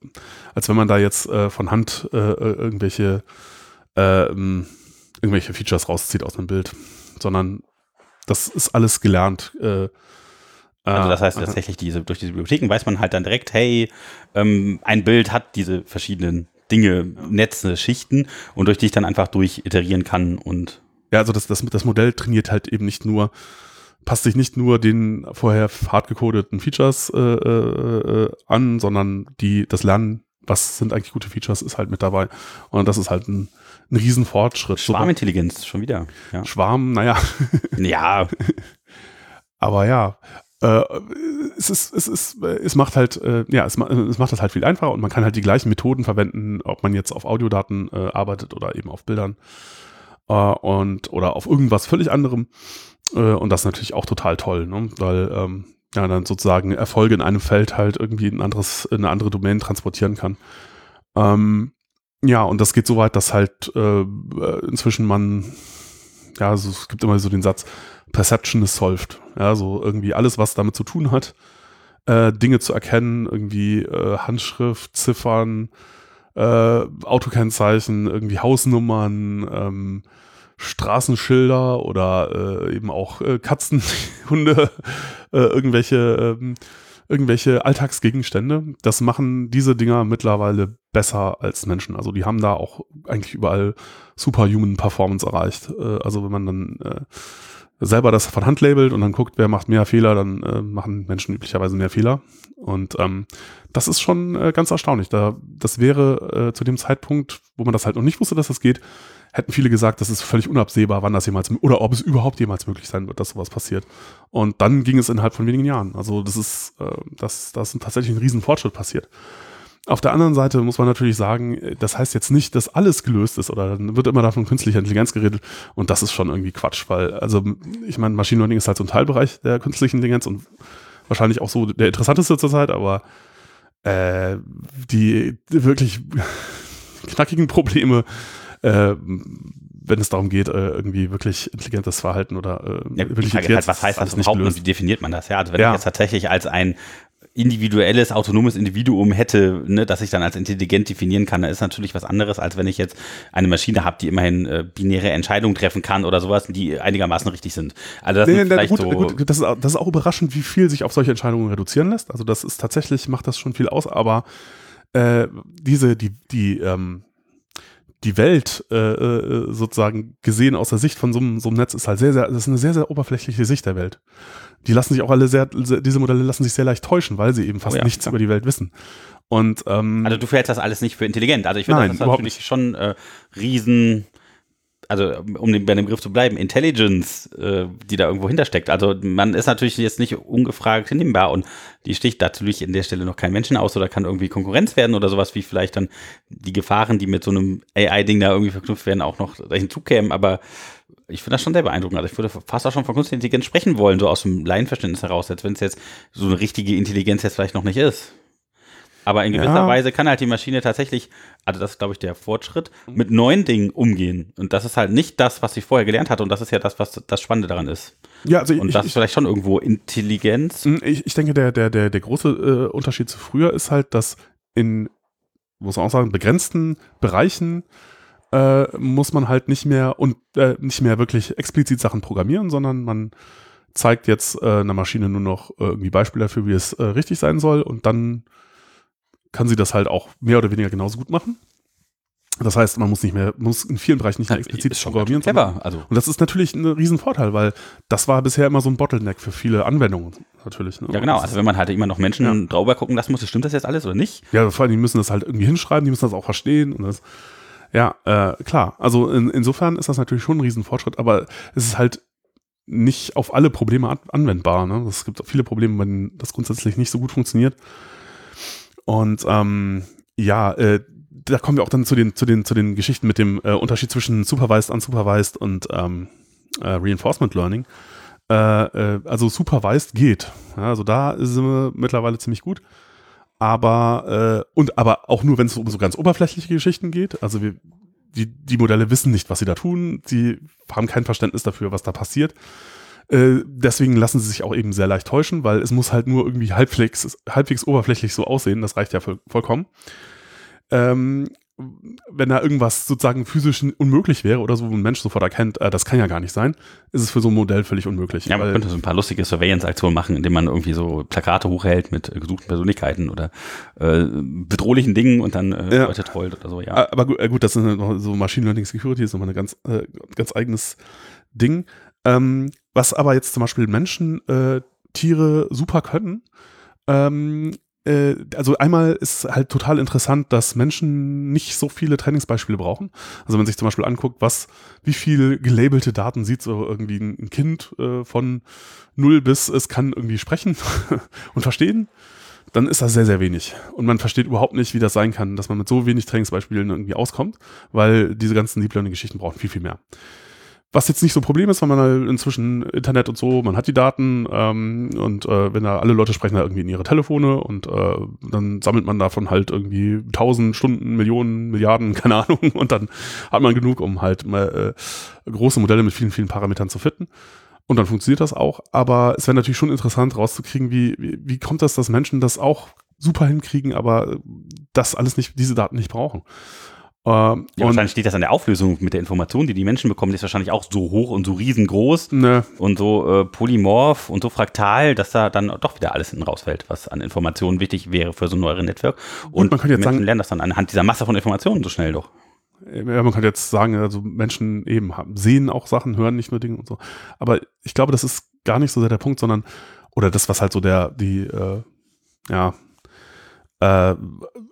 als wenn man da jetzt äh, von Hand äh, äh irgendwelche ähm, irgendwelche Features rauszieht aus einem Bild, sondern das ist alles gelernt. Äh, also das heißt tatsächlich, diese, durch diese Bibliotheken weiß man halt dann direkt, hey, ähm, ein Bild hat diese verschiedenen Dinge, Netze, Schichten und durch die ich dann einfach durch iterieren kann und. Ja, also das, das, das Modell trainiert halt eben nicht nur, passt sich nicht nur den vorher hart gecodeten Features äh, äh, äh, an, sondern die, das Lernen, was sind eigentlich gute Features, ist halt mit dabei. Und das ist halt ein, ein Riesenfortschritt. Schwarmintelligenz, schon wieder. Ja. Schwarm, naja. Ja. Aber ja, äh, es ist, es ist, es macht halt, äh, ja, es, es, macht das halt viel einfacher und man kann halt die gleichen Methoden verwenden, ob man jetzt auf Audiodaten äh, arbeitet oder eben auf Bildern äh, und oder auf irgendwas völlig anderem. Äh, und das ist natürlich auch total toll, ne? weil ähm, ja dann sozusagen Erfolge in einem Feld halt irgendwie ein anderes, in eine andere Domain transportieren kann. Ähm, ja, und das geht so weit, dass halt äh, inzwischen man, ja, also es gibt immer so den Satz, Perception is solved. Ja, so irgendwie alles, was damit zu tun hat, äh, Dinge zu erkennen, irgendwie äh, Handschrift, Ziffern, äh, Autokennzeichen, irgendwie Hausnummern, ähm, Straßenschilder oder äh, eben auch äh, Katzen, Hunde, äh, irgendwelche, äh, irgendwelche Alltagsgegenstände. Das machen diese Dinger mittlerweile besser als Menschen. Also die haben da auch eigentlich überall superhuman Performance erreicht. Äh, also wenn man dann äh, selber das von Hand labelt und dann guckt, wer macht mehr Fehler, dann äh, machen Menschen üblicherweise mehr Fehler. Und ähm, das ist schon äh, ganz erstaunlich. Da, das wäre äh, zu dem Zeitpunkt, wo man das halt noch nicht wusste, dass das geht, hätten viele gesagt, das ist völlig unabsehbar, wann das jemals oder ob es überhaupt jemals möglich sein wird, dass sowas passiert. Und dann ging es innerhalb von wenigen Jahren. Also das ist, äh, das, das ist tatsächlich ein Riesenfortschritt passiert. Auf der anderen Seite muss man natürlich sagen, das heißt jetzt nicht, dass alles gelöst ist oder dann wird immer davon künstlicher Intelligenz geredet und das ist schon irgendwie Quatsch, weil, also ich meine, Machine Learning ist halt so ein Teilbereich der künstlichen Intelligenz und wahrscheinlich auch so der interessanteste zurzeit, aber äh, die wirklich knackigen Probleme, äh, wenn es darum geht, äh, irgendwie wirklich intelligentes Verhalten oder äh, ja, wirklich halt, was heißt das überhaupt und wie definiert man das? Ja, also wenn ja. ich jetzt tatsächlich als ein individuelles, autonomes Individuum hätte, ne, das ich dann als intelligent definieren kann, da ist natürlich was anderes, als wenn ich jetzt eine Maschine habe, die immerhin äh, binäre Entscheidungen treffen kann oder sowas, die einigermaßen richtig sind. Also das, nee, nee, gut, so gut, das, ist, das ist auch überraschend, wie viel sich auf solche Entscheidungen reduzieren lässt. Also das ist tatsächlich, macht das schon viel aus, aber äh, diese, die, die, ähm, die Welt äh, äh sozusagen gesehen aus der Sicht von so einem, so einem Netz ist halt sehr, sehr, das ist eine sehr, sehr oberflächliche Sicht der Welt die lassen sich auch alle sehr, diese Modelle lassen sich sehr leicht täuschen, weil sie eben fast oh ja, nichts klar. über die Welt wissen. Und, ähm, also du fällst das alles nicht für intelligent. Also ich finde, das ist natürlich schon äh, riesen, also um bei dem Begriff zu bleiben, Intelligence, äh, die da irgendwo hintersteckt. Also man ist natürlich jetzt nicht ungefragt hinnehmbar und die sticht natürlich in der Stelle noch kein Menschen aus oder kann irgendwie Konkurrenz werden oder sowas wie vielleicht dann die Gefahren, die mit so einem AI-Ding da irgendwie verknüpft werden, auch noch hinzukämen. Aber ich finde das schon sehr beeindruckend. Also ich würde fast auch schon von künstlicher Intelligenz sprechen wollen, so aus dem Laienverständnis heraus, als wenn es jetzt so eine richtige Intelligenz jetzt vielleicht noch nicht ist. Aber in gewisser ja. Weise kann halt die Maschine tatsächlich, also das ist, glaube ich, der Fortschritt, mit neuen Dingen umgehen. Und das ist halt nicht das, was sie vorher gelernt hat. Und das ist ja das, was das Spannende daran ist. Ja, also und das ich, ist vielleicht schon irgendwo Intelligenz. Hm, ich, ich denke, der, der, der, der große äh, Unterschied zu früher ist halt, dass in, muss man auch sagen, begrenzten Bereichen äh, muss man halt nicht mehr und äh, nicht mehr wirklich explizit Sachen programmieren, sondern man zeigt jetzt äh, einer Maschine nur noch äh, irgendwie Beispiele dafür, wie es äh, richtig sein soll und dann kann sie das halt auch mehr oder weniger genauso gut machen. Das heißt, man muss nicht mehr, muss in vielen Bereichen nicht mehr explizit programmieren. Clever, also. Und das ist natürlich ein Riesenvorteil, weil das war bisher immer so ein Bottleneck für viele Anwendungen natürlich. Ne? Ja, genau. Also wenn man halt immer noch Menschen ja. drüber gucken lassen muss, stimmt das jetzt alles oder nicht? Ja, vor allem, die müssen das halt irgendwie hinschreiben, die müssen das auch verstehen und das ja, äh, klar. Also in, insofern ist das natürlich schon ein Riesenfortschritt, aber es ist halt nicht auf alle Probleme anwendbar. Ne? Es gibt viele Probleme, wenn das grundsätzlich nicht so gut funktioniert. Und ähm, ja, äh, da kommen wir auch dann zu den, zu den, zu den Geschichten mit dem äh, Unterschied zwischen Supervised, Unsupervised und ähm, äh, Reinforcement Learning. Äh, äh, also Supervised geht. Ja, also da sind wir mittlerweile ziemlich gut aber äh, und aber auch nur, wenn es um so ganz oberflächliche Geschichten geht. Also wir, die, die Modelle wissen nicht, was sie da tun. Sie haben kein Verständnis dafür, was da passiert. Äh, deswegen lassen sie sich auch eben sehr leicht täuschen, weil es muss halt nur irgendwie halbwegs, halbwegs oberflächlich so aussehen. Das reicht ja voll, vollkommen. Ähm, wenn da irgendwas sozusagen physisch unmöglich wäre oder so, wo ein Mensch sofort erkennt, äh, das kann ja gar nicht sein, ist es für so ein Modell völlig unmöglich. Ja, man könnte so ein paar lustige Surveillance-Aktionen machen, indem man irgendwie so Plakate hochhält mit äh, gesuchten Persönlichkeiten oder äh, bedrohlichen Dingen und dann äh, ja. Leute trollt oder so, ja. Aber gut, äh, gut das ist so Machine Learning Security, ist nochmal ein ganz, äh, ganz eigenes Ding. Ähm, was aber jetzt zum Beispiel Menschen, äh, Tiere super können, ähm, äh, also einmal ist halt total interessant, dass Menschen nicht so viele Trainingsbeispiele brauchen. Also wenn man sich zum Beispiel anguckt, was, wie viel gelabelte Daten sieht so irgendwie ein Kind äh, von null bis es kann irgendwie sprechen und verstehen, dann ist das sehr, sehr wenig. Und man versteht überhaupt nicht, wie das sein kann, dass man mit so wenig Trainingsbeispielen irgendwie auskommt, weil diese ganzen Deep Learning-Geschichten brauchen viel, viel mehr. Was jetzt nicht so ein Problem ist, weil man halt inzwischen Internet und so, man hat die Daten ähm, und äh, wenn da alle Leute sprechen da irgendwie in ihre Telefone und äh, dann sammelt man davon halt irgendwie tausend Stunden, Millionen, Milliarden, keine Ahnung und dann hat man genug, um halt mal äh, große Modelle mit vielen, vielen Parametern zu fitten. Und dann funktioniert das auch. Aber es wäre natürlich schon interessant rauszukriegen, wie, wie, wie kommt das, dass Menschen das auch super hinkriegen, aber das alles nicht, diese Daten nicht brauchen. Ähm, ja, wahrscheinlich steht das an der Auflösung mit der Information, die die Menschen bekommen, die ist wahrscheinlich auch so hoch und so riesengroß ne. und so äh, polymorph und so fraktal, dass da dann doch wieder alles hinten rausfällt, was an Informationen wichtig wäre für so ein neuere Netzwerk. Und, und man kann jetzt Menschen sagen, lernen das dann anhand dieser Masse von Informationen so schnell doch. Ja, man könnte jetzt sagen, also Menschen eben haben, sehen auch Sachen, hören nicht nur Dinge und so. Aber ich glaube, das ist gar nicht so sehr der Punkt, sondern, oder das, was halt so der, die, äh, ja, äh,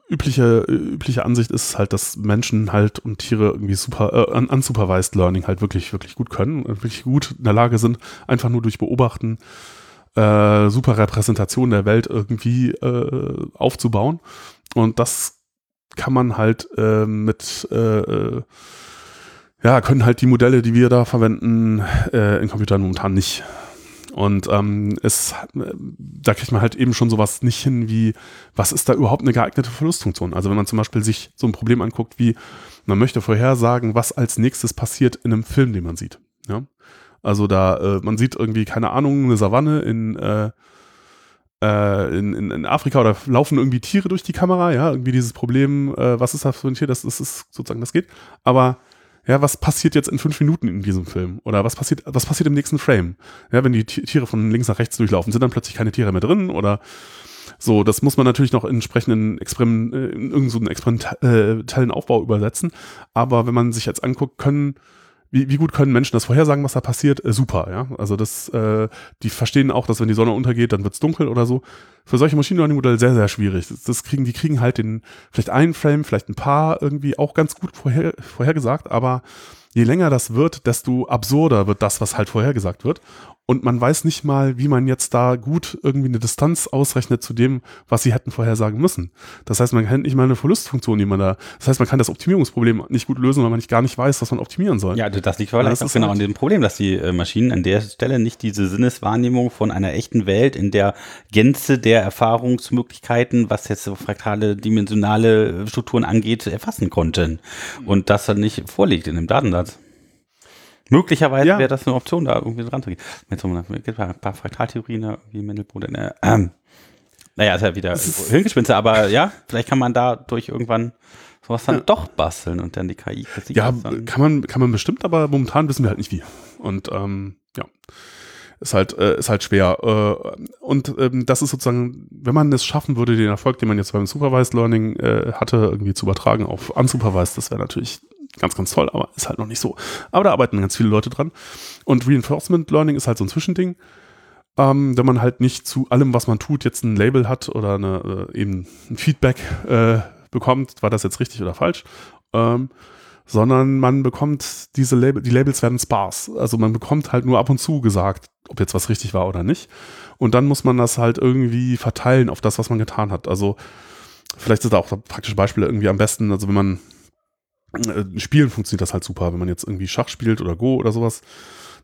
übliche, übliche Ansicht ist halt, dass Menschen halt und Tiere irgendwie super, äh, unsupervised Learning halt wirklich, wirklich gut können und wirklich gut in der Lage sind, einfach nur durch Beobachten äh, super Repräsentation der Welt irgendwie äh, aufzubauen. Und das kann man halt äh, mit äh, äh ja, können halt die Modelle, die wir da verwenden, äh, in Computern momentan nicht. Und ähm, es, da kriegt man halt eben schon sowas nicht hin wie, was ist da überhaupt eine geeignete Verlustfunktion? Also wenn man zum Beispiel sich so ein Problem anguckt wie, man möchte vorhersagen, was als nächstes passiert in einem Film, den man sieht. Ja? Also da, äh, man sieht irgendwie, keine Ahnung, eine Savanne in, äh, äh, in, in, in, Afrika oder laufen irgendwie Tiere durch die Kamera, ja, irgendwie dieses Problem, äh, was ist das für ein Tier, das, das ist sozusagen, das geht. Aber ja, was passiert jetzt in fünf Minuten in diesem Film? Oder was passiert, was passiert im nächsten Frame? Ja, wenn die Tiere von links nach rechts durchlaufen, sind dann plötzlich keine Tiere mehr drin oder so, das muss man natürlich noch in entsprechenden Experiment, äh, in irgendeinen experimentellen Aufbau übersetzen. Aber wenn man sich jetzt anguckt, können wie, wie gut können Menschen das vorhersagen, was da passiert? Äh, super, ja. Also das, äh, die verstehen auch, dass wenn die Sonne untergeht, dann wird's dunkel oder so. Für solche Machine Learning Modelle sehr, sehr schwierig. Das, das, kriegen, die kriegen halt den, vielleicht einen Frame, vielleicht ein paar irgendwie auch ganz gut vorher, vorhergesagt, aber je länger das wird, desto absurder wird das, was halt vorhergesagt wird und man weiß nicht mal, wie man jetzt da gut irgendwie eine Distanz ausrechnet zu dem, was sie hätten vorhersagen müssen. Das heißt, man kennt nicht mal eine Verlustfunktion, die man da, das heißt, man kann das Optimierungsproblem nicht gut lösen, weil man nicht gar nicht weiß, was man optimieren soll. Ja, das liegt vielleicht auch genau halt an dem Problem, dass die äh, Maschinen an der Stelle nicht diese Sinneswahrnehmung von einer echten Welt in der Gänze der Erfahrungsmöglichkeiten, was jetzt so fraktale, dimensionale Strukturen angeht, erfassen konnten. Und das dann nicht vorliegt in dem Datensatz. Möglicherweise ja. wäre das eine Option, da irgendwie dran zu gehen. Mit so ein paar Fraktaltheorien, wie Mendelbrot. Äh, ähm, naja, ist ja wieder Hirngespinste, aber ja, vielleicht kann man da durch irgendwann sowas dann ja. doch basteln und dann die KI Ja, kann man, kann man bestimmt, aber momentan wissen wir halt nicht wie. Und ähm, ja, ist halt, äh, ist halt schwer. Äh, und ähm, das ist sozusagen, wenn man es schaffen würde, den Erfolg, den man jetzt beim Supervised Learning äh, hatte, irgendwie zu übertragen auf Unsupervised, das wäre natürlich ganz, ganz toll, aber ist halt noch nicht so. Aber da arbeiten ganz viele Leute dran. Und Reinforcement Learning ist halt so ein Zwischending. Ähm, wenn man halt nicht zu allem, was man tut, jetzt ein Label hat oder eine, äh, eben ein Feedback äh, bekommt, war das jetzt richtig oder falsch, ähm, sondern man bekommt diese Label, die Labels werden sparse. Also man bekommt halt nur ab und zu gesagt, ob jetzt was richtig war oder nicht. Und dann muss man das halt irgendwie verteilen auf das, was man getan hat. Also vielleicht sind da auch praktische Beispiele irgendwie am besten. Also wenn man äh, Spielen funktioniert das halt super. Wenn man jetzt irgendwie Schach spielt oder Go oder sowas,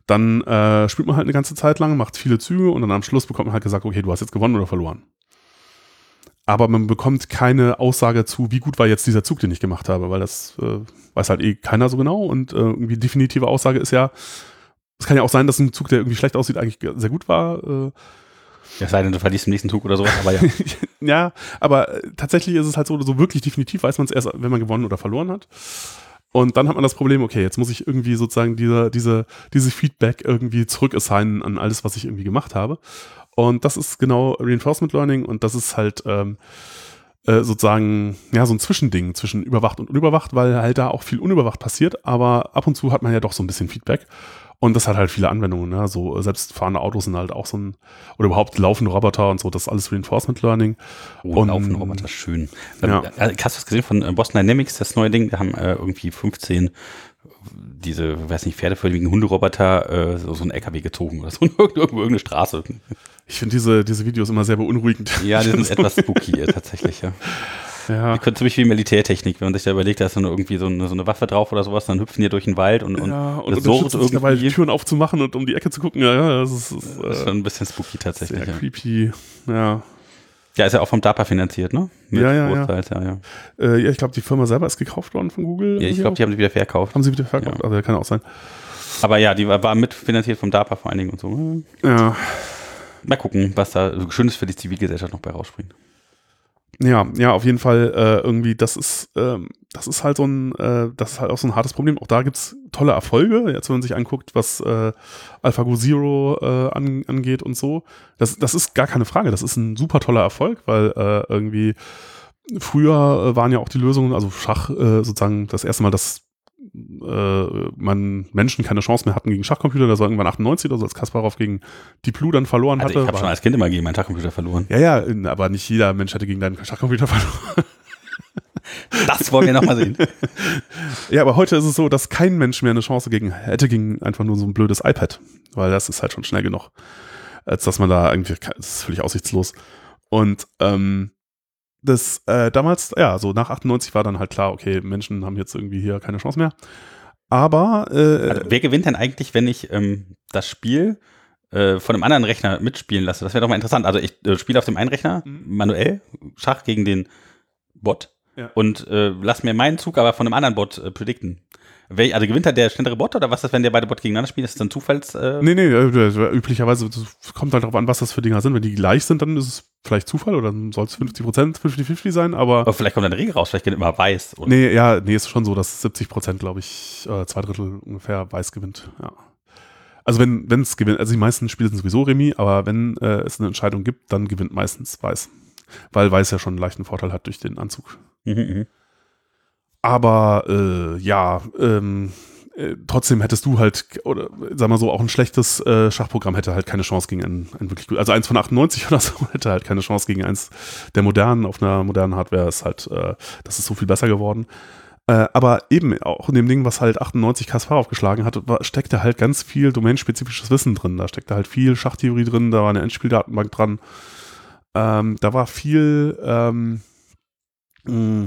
dann äh, spielt man halt eine ganze Zeit lang, macht viele Züge und dann am Schluss bekommt man halt gesagt, okay, du hast jetzt gewonnen oder verloren. Aber man bekommt keine Aussage zu, wie gut war jetzt dieser Zug, den ich gemacht habe, weil das äh, weiß halt eh keiner so genau und äh, irgendwie definitive Aussage ist ja, es kann ja auch sein, dass ein Zug, der irgendwie schlecht aussieht, eigentlich sehr gut war. Ja, sei denn, du verliest im nächsten Zug oder sowas, aber ja. ja, aber äh, tatsächlich ist es halt so, so wirklich definitiv weiß man es erst, wenn man gewonnen oder verloren hat. Und dann hat man das Problem, okay, jetzt muss ich irgendwie sozusagen diese, diese, diese Feedback irgendwie zurückassignen an alles, was ich irgendwie gemacht habe. Und das ist genau Reinforcement Learning und das ist halt ähm, äh, sozusagen ja so ein Zwischending zwischen überwacht und unüberwacht, weil halt da auch viel unüberwacht passiert, aber ab und zu hat man ja doch so ein bisschen Feedback. Und das hat halt viele Anwendungen, ne? So äh, selbstfahrende Autos sind halt auch so ein, oder überhaupt laufende Roboter und so, das ist alles Reinforcement Learning. Oh, und laufende Roboter, schön. Ja. Ähm, hast du das gesehen von äh, Boston Dynamics, das neue Ding? Da haben äh, irgendwie 15 diese, weiß nicht, pferdeförmigen Hunderoboter äh, so, so ein LKW gezogen oder so, irgendwo irgendeine Straße. Ich finde diese, diese Videos immer sehr beunruhigend. Ja, die sind etwas spooky tatsächlich, ja. Ja. Die können ziemlich wie Militärtechnik, wenn man sich da überlegt, da ist dann irgendwie so eine, so eine Waffe drauf oder sowas, dann hüpfen die durch den Wald und, und, ja, und das surrt irgendwie. dabei, die Türen aufzumachen und um die Ecke zu gucken. Ja, ja, das ist, ist, das ist schon ein bisschen spooky tatsächlich. Sehr ja. creepy, ja. Ja, ist ja auch vom DARPA finanziert, ne? Mit ja, ja, ja. ja. Ja, äh, ja ich glaube, die Firma selber ist gekauft worden von Google. Ja, ich glaube, die haben sie wieder verkauft. Haben sie wieder verkauft? Ja. Also kann auch sein. Aber ja, die war, war mitfinanziert vom DARPA vor allen Dingen und so. Ja. Mal gucken, was da Schönes für die Zivilgesellschaft noch bei rausspringt. Ja, ja, auf jeden Fall äh, irgendwie, das ist, ähm, das ist halt so ein, äh, das ist halt auch so ein hartes Problem. Auch da gibt es tolle Erfolge, jetzt wenn man sich anguckt, was äh, AlphaGo Zero äh, an, angeht und so. Das, das ist gar keine Frage, das ist ein super toller Erfolg, weil äh, irgendwie früher äh, waren ja auch die Lösungen, also Schach äh, sozusagen das erste Mal, dass äh, man Menschen keine Chance mehr hatten gegen Schachcomputer. Das war irgendwann 98 oder so, als Kasparov gegen Deep Blue dann verloren also hatte. Ich habe schon als Kind immer gegen meinen Schachcomputer verloren. Ja, ja, aber nicht jeder Mensch hätte gegen deinen Schachcomputer verloren. Das wollen wir nochmal sehen. ja, aber heute ist es so, dass kein Mensch mehr eine Chance gegen hätte gegen einfach nur so ein blödes iPad, weil das ist halt schon schnell genug, als dass man da irgendwie, das ist völlig aussichtslos. Und ähm, das äh, damals, ja, so nach 98 war dann halt klar, okay, Menschen haben jetzt irgendwie hier keine Chance mehr. Aber äh, also, wer gewinnt denn eigentlich, wenn ich ähm, das Spiel äh, von einem anderen Rechner mitspielen lasse? Das wäre doch mal interessant. Also ich äh, spiele auf dem einen Rechner mhm. manuell Schach gegen den Bot ja. und äh, lass mir meinen Zug aber von einem anderen Bot äh, predikten. Also gewinnt halt der schnellere Bot oder was ist, wenn der beide Bot gegeneinander spielen? Ist das dann Zufalls? Äh nee, nee, äh, üblicherweise kommt halt darauf an, was das für Dinger sind. Wenn die gleich sind, dann ist es vielleicht Zufall oder dann soll es 50 Prozent, 50-50 sein, aber. Aber vielleicht kommt dann eine Regel raus, vielleicht geht immer weiß. Oder? Nee, ja, nee, ist schon so, dass 70 Prozent, glaube ich, äh, zwei Drittel ungefähr weiß gewinnt, ja. Also wenn es gewinnt, also die meisten Spiele sind sowieso Remis, aber wenn äh, es eine Entscheidung gibt, dann gewinnt meistens Weiß. Weil Weiß ja schon einen leichten Vorteil hat durch den Anzug. Mhm, mh. Aber äh, ja, ähm, äh, trotzdem hättest du halt, oder sag mal so, auch ein schlechtes äh, Schachprogramm hätte halt keine Chance gegen ein, ein wirklich gut, also eins von 98 oder so hätte halt keine Chance gegen eins der modernen, auf einer modernen Hardware ist halt, äh, das ist so viel besser geworden. Äh, aber eben auch in dem Ding, was halt 98 Kasparov geschlagen hat, war, steckte halt ganz viel domainspezifisches Wissen drin. Da steckte halt viel Schachtheorie drin, da war eine Endspieldatenbank dran. Ähm, da war viel, ähm, mh,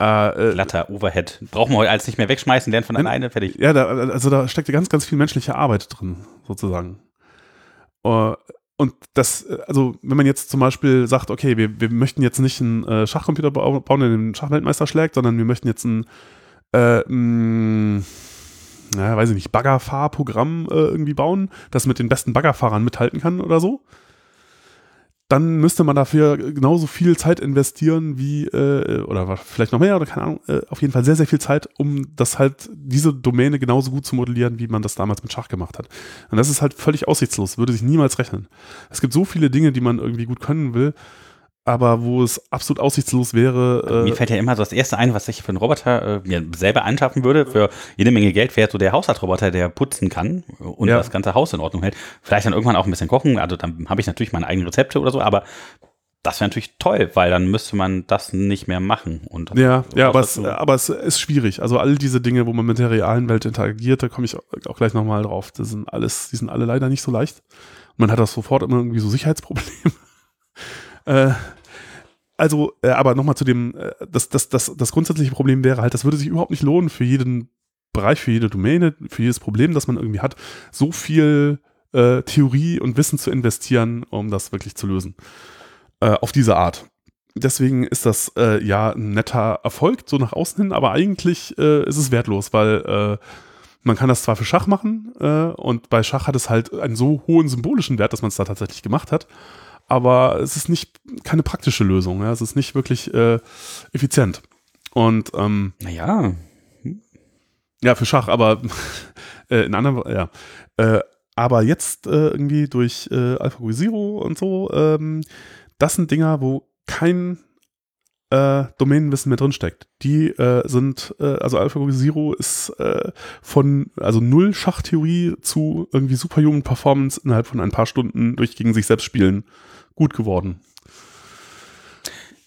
äh, äh, Glatter Overhead. Brauchen wir heute alles nicht mehr wegschmeißen, lernen von alleine, fertig. Ja, da, also da steckte ganz, ganz viel menschliche Arbeit drin, sozusagen. Uh, und das, also wenn man jetzt zum Beispiel sagt, okay, wir, wir möchten jetzt nicht einen äh, Schachcomputer bauen, der den Schachweltmeister schlägt, sondern wir möchten jetzt ein, äh, mh, naja, weiß ich nicht, Baggerfahrprogramm äh, irgendwie bauen, das mit den besten Baggerfahrern mithalten kann oder so dann müsste man dafür genauso viel Zeit investieren wie, äh, oder vielleicht noch mehr, oder keine Ahnung, äh, auf jeden Fall sehr, sehr viel Zeit, um das halt, diese Domäne genauso gut zu modellieren, wie man das damals mit Schach gemacht hat. Und das ist halt völlig aussichtslos, würde sich niemals rechnen. Es gibt so viele Dinge, die man irgendwie gut können will, aber wo es absolut aussichtslos wäre. Äh mir fällt ja immer so das erste ein, was ich für einen Roboter äh, mir selber anschaffen würde, für jede Menge Geld wäre so der Haushaltsroboter, der putzen kann und ja. das ganze Haus in Ordnung hält. Vielleicht dann irgendwann auch ein bisschen kochen, also dann habe ich natürlich meine eigenen Rezepte oder so, aber das wäre natürlich toll, weil dann müsste man das nicht mehr machen. Und ja, ja aber, es, aber es ist schwierig. Also all diese Dinge, wo man mit der realen Welt interagiert, da komme ich auch gleich nochmal drauf. Das sind alles, die sind alle leider nicht so leicht. man hat das sofort immer irgendwie so Sicherheitsprobleme. Äh, also, äh, aber nochmal zu dem, äh, das, das, das, das grundsätzliche Problem wäre halt, das würde sich überhaupt nicht lohnen für jeden Bereich, für jede Domäne, für jedes Problem, das man irgendwie hat, so viel äh, Theorie und Wissen zu investieren, um das wirklich zu lösen. Äh, auf diese Art. Deswegen ist das äh, ja ein netter Erfolg, so nach außen hin, aber eigentlich äh, ist es wertlos, weil Man kann das zwar für Schach machen äh, und bei Schach hat es halt einen so hohen symbolischen Wert, dass man es da tatsächlich gemacht hat. Aber es ist nicht keine praktische Lösung. Ja? Es ist nicht wirklich äh, effizient. Und ähm, naja. Ja, für Schach, aber äh, in anderen, ja. Äh, aber jetzt äh, irgendwie durch äh, AlphaGo Zero und so, ähm, das sind Dinger, wo kein äh, Domänenwissen mehr drinsteckt. Die äh, sind, äh, also AlphaGo Zero ist äh, von, also null Schachtheorie zu irgendwie Superhuman Performance innerhalb von ein paar Stunden durch gegen sich selbst spielen gut geworden.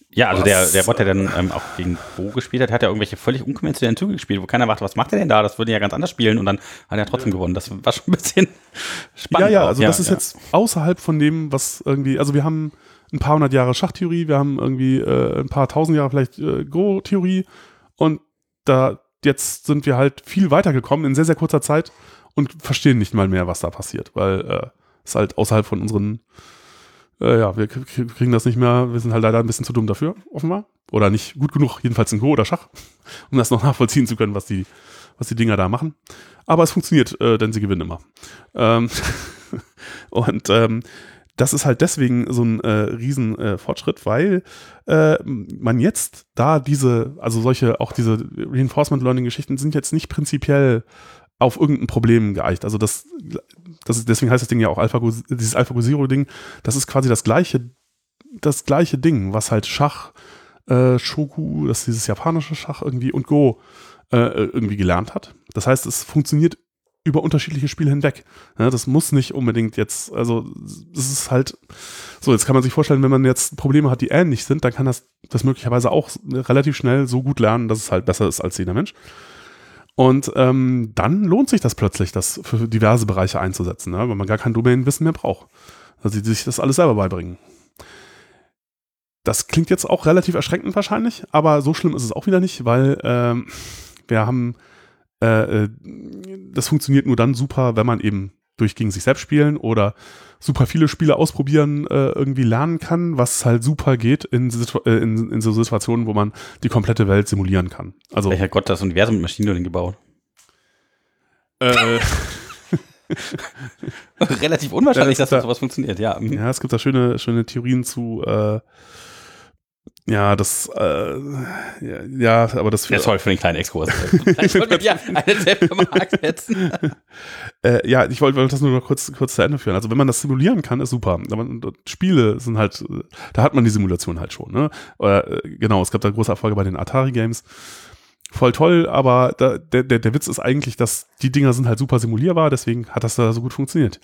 Ja, also der, der Bot, der dann ähm, auch gegen Bo gespielt hat, hat ja irgendwelche völlig unkonventionellen Züge gespielt, wo keiner macht, was macht er denn da? Das würde ja ganz anders spielen und dann hat er trotzdem ja. gewonnen. Das war schon ein bisschen spannend. Ja, ja, also ja, das ist ja. jetzt außerhalb von dem, was irgendwie, also wir haben ein paar hundert Jahre Schachtheorie, wir haben irgendwie äh, ein paar tausend Jahre vielleicht äh, Go-Theorie und da jetzt sind wir halt viel weiter gekommen in sehr, sehr kurzer Zeit und verstehen nicht mal mehr, was da passiert, weil äh, es halt außerhalb von unseren äh, ja, wir kriegen das nicht mehr, wir sind halt leider ein bisschen zu dumm dafür, offenbar. Oder nicht gut genug, jedenfalls in Go oder Schach, um das noch nachvollziehen zu können, was die, was die Dinger da machen. Aber es funktioniert, äh, denn sie gewinnen immer. Ähm und ähm, das ist halt deswegen so ein äh, riesen äh, weil äh, man jetzt da diese, also solche, auch diese Reinforcement Learning Geschichten sind jetzt nicht prinzipiell auf irgendein Problem geeicht. Also das, das ist, deswegen heißt das Ding ja auch AlphaGo, dieses AlphaGo Zero Ding, das ist quasi das gleiche, das gleiche Ding, was halt Schach, äh, Shoku, das ist dieses japanische Schach irgendwie und Go äh, irgendwie gelernt hat. Das heißt, es funktioniert über unterschiedliche Spiele hinweg. Ja, das muss nicht unbedingt jetzt, also das ist halt so, jetzt kann man sich vorstellen, wenn man jetzt Probleme hat, die ähnlich sind, dann kann das das möglicherweise auch relativ schnell so gut lernen, dass es halt besser ist als jeder Mensch. Und ähm, dann lohnt sich das plötzlich, das für diverse Bereiche einzusetzen, ne? weil man gar kein Domain-Wissen mehr braucht. Also die sich das alles selber beibringen. Das klingt jetzt auch relativ erschreckend wahrscheinlich, aber so schlimm ist es auch wieder nicht, weil ähm, wir haben, äh, äh das funktioniert nur dann super, wenn man eben durch gegen sich selbst spielen oder super viele Spiele ausprobieren äh, irgendwie lernen kann, was halt super geht in, äh, in, in, so Situationen, wo man die komplette Welt simulieren kann. Also, Welcher Gott das Universum mit Machine Learning gebaut? Äh, Relativ unwahrscheinlich, ja, dass da, sowas funktioniert, ja. Ja, es gibt da schöne, schöne Theorien zu, äh, ja, das, äh, ja, aber das für. Ja, sorry für den kleinen Exkurs. ich wollte mir eine Selbstmarkt setzen. äh, ja, ich wollte das nur noch kurz, kurz zu Ende führen. Also, wenn man das simulieren kann, ist super. Aber Spiele sind halt, da hat man die Simulation halt schon, ne? Oder, äh, genau, es gab da große Erfolge bei den Atari-Games. Voll toll, aber da, der, der, der Witz ist eigentlich, dass die Dinger sind halt super simulierbar, deswegen hat das da so gut funktioniert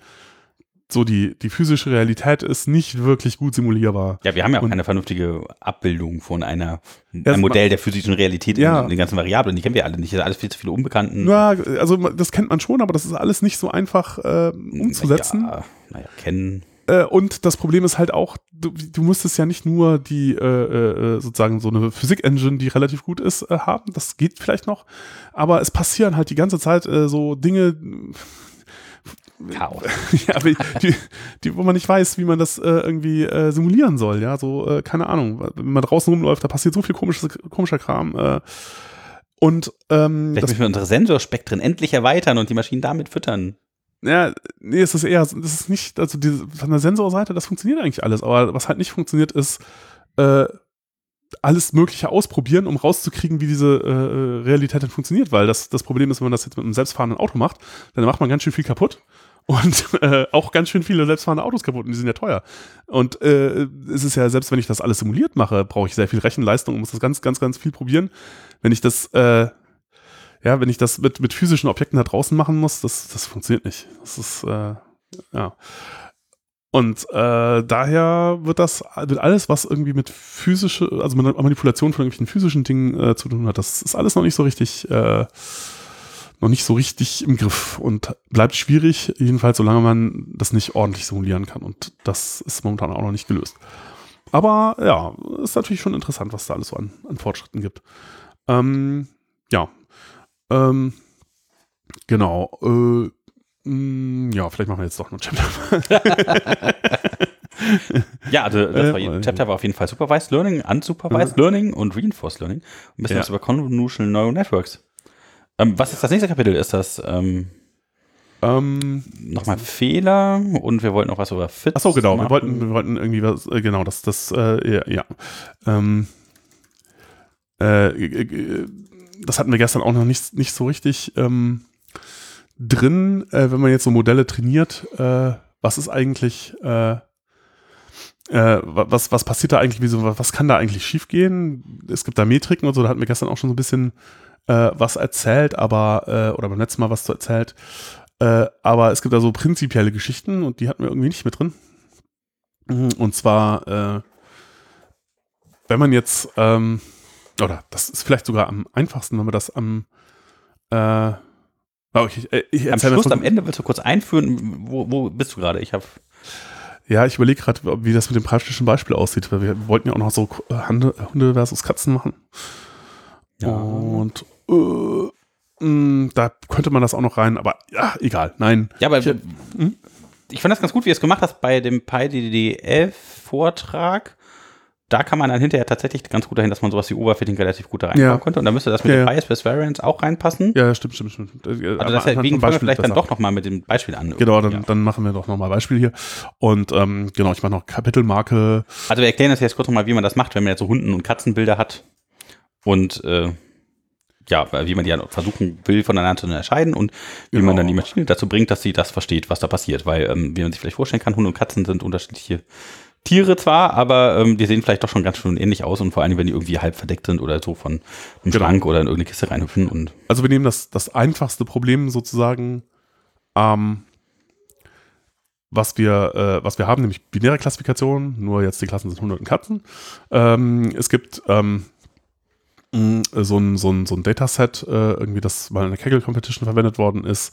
so die, die physische Realität ist nicht wirklich gut simulierbar. Ja, wir haben ja auch und, keine vernünftige Abbildung von einer, einem Modell der physischen Realität ja. in, den ganzen Variablen. Die kennen wir alle nicht. Das alles viel zu viele Unbekannten. Ja, also das kennt man schon, aber das ist alles nicht so einfach äh, umzusetzen. Naja, naja, kennen. Äh, und das Problem ist halt auch, du, du musstest ja nicht nur die äh, äh, sozusagen so eine Physik-Engine, die relativ gut ist, äh, haben. Das geht vielleicht noch. Aber es passieren halt die ganze Zeit äh, so Dinge Chaos. ja, aber die, die, wo man nicht weiß, wie man das äh, irgendwie äh, simulieren soll, ja, so, äh, keine Ahnung, wenn man draußen rumläuft, da passiert so viel komisches, komischer Kram. Äh, und ähm, Vielleicht müssen wir unsere Sensorspektren endlich erweitern und die Maschinen damit füttern. Ja, nee, es ist eher, das ist nicht, also diese, von der Sensorseite, das funktioniert eigentlich alles, aber was halt nicht funktioniert, ist äh, alles Mögliche ausprobieren, um rauszukriegen, wie diese äh, Realität denn funktioniert, weil das, das Problem ist, wenn man das jetzt mit einem selbstfahrenden Auto macht, dann macht man ganz schön viel kaputt und äh, auch ganz schön viele selbstfahrende Autos kaputt und die sind ja teuer. Und äh, es ist ja, selbst wenn ich das alles simuliert mache, brauche ich sehr viel Rechenleistung und muss das ganz, ganz, ganz viel probieren. Wenn ich das, äh, ja, wenn ich das mit, mit physischen Objekten da draußen machen muss, das, das funktioniert nicht. Das ist, äh, ja. Und äh, daher wird das, wird alles, was irgendwie mit physische, also mit Manipulation von irgendwelchen physischen Dingen äh, zu tun hat, das ist alles noch nicht so richtig äh, noch nicht so richtig im Griff und bleibt schwierig, jedenfalls solange man das nicht ordentlich simulieren kann. Und das ist momentan auch noch nicht gelöst. Aber ja, ist natürlich schon interessant, was da alles so an, an Fortschritten gibt. Ähm, ja. Ähm, genau. Äh, mh, mm, ja, vielleicht machen wir jetzt doch noch ein Chapter. ja, also das war, äh, Chapter war auf jeden Fall Supervised Learning, Unsupervised äh. Learning und Reinforced Learning. Ein bisschen ja. was über Convolutional Neural Networks. Ähm, was ist das nächste Kapitel? Ist das ähm, Ähm, nochmal Fehler und wir wollten noch was über Fit. Achso, genau. Wir wollten, wir wollten irgendwie was, äh, genau, das, das, äh, ja, ja. Ähm, äh, das hatten wir gestern auch noch nicht, nicht so richtig ähm, drin, äh, wenn man jetzt so Modelle trainiert, äh, was ist eigentlich, äh, was, was passiert da eigentlich, wie so, was kann da eigentlich schiefgehen? Es gibt da Metriken und so, da hatten wir gestern auch schon so ein bisschen äh, was erzählt, aber, äh, oder beim letzten Mal was zu erzählt. Äh, aber es gibt da so prinzipielle Geschichten und die hatten wir irgendwie nicht mit drin. Und zwar, äh, wenn man jetzt, ähm, oder das ist vielleicht sogar am einfachsten, wenn man das am, äh, oh, ich, äh, ich Am Schluss, von- am Ende willst du kurz einführen, wo, wo bist du gerade? Ich habe Ja, ich überlege gerade, wie das mit dem praktischen Beispiel aussieht, weil wir wollten ja auch noch so Hunde, Hunde versus Katzen machen. Und äh, mh, da könnte man das auch noch rein, aber ja, egal. Nein. Ja, aber Ich- ich, ich fand das ganz gut, wie du es gemacht hast bei dem PyDDF-Vortrag. Da kann man dann hinterher tatsächlich ganz gut dahin, dass man sowas wie Overfitting relativ gut da reinbauen Ja. konnte. Und dann müsste das mit Ja, dem ja. Bias Best Variance auch reinpassen. Ja, stimmt, stimmt, stimmt. Äh, also deswegen fangen wir vielleicht dann doch nochmal mit dem Beispiel an. Genau, dann, Ja. dann machen wir doch nochmal Beispiel hier. Und ähm, genau, ich mache noch Kapitelmarke. Also wir erklären das jetzt kurz nochmal, wie man das macht, wenn man jetzt so Hunden- und Katzenbilder hat. Und äh, ja, wie man die dann versuchen will, voneinander zu unterscheiden und wie Genau. man dann die Maschine dazu bringt, dass sie das versteht, was da passiert. Weil, ähm, wie man sich vielleicht vorstellen kann, Hunde und Katzen sind unterschiedliche Tiere zwar, aber ähm, die sehen vielleicht doch schon ganz schön ähnlich aus und vor allem, wenn die irgendwie halb verdeckt sind oder so von einem Genau. Schrank oder in irgendeine Kiste reinhüpfen und Also wir nehmen das, das einfachste Problem sozusagen, ähm, was wir, äh, was wir haben, nämlich binäre Klassifikation, nur jetzt die Klassen sind Hunde und Katzen. Ähm, es gibt ähm, so ein, so ein, so ein Dataset, äh, irgendwie, das mal in der Kaggle Competition verwendet worden ist.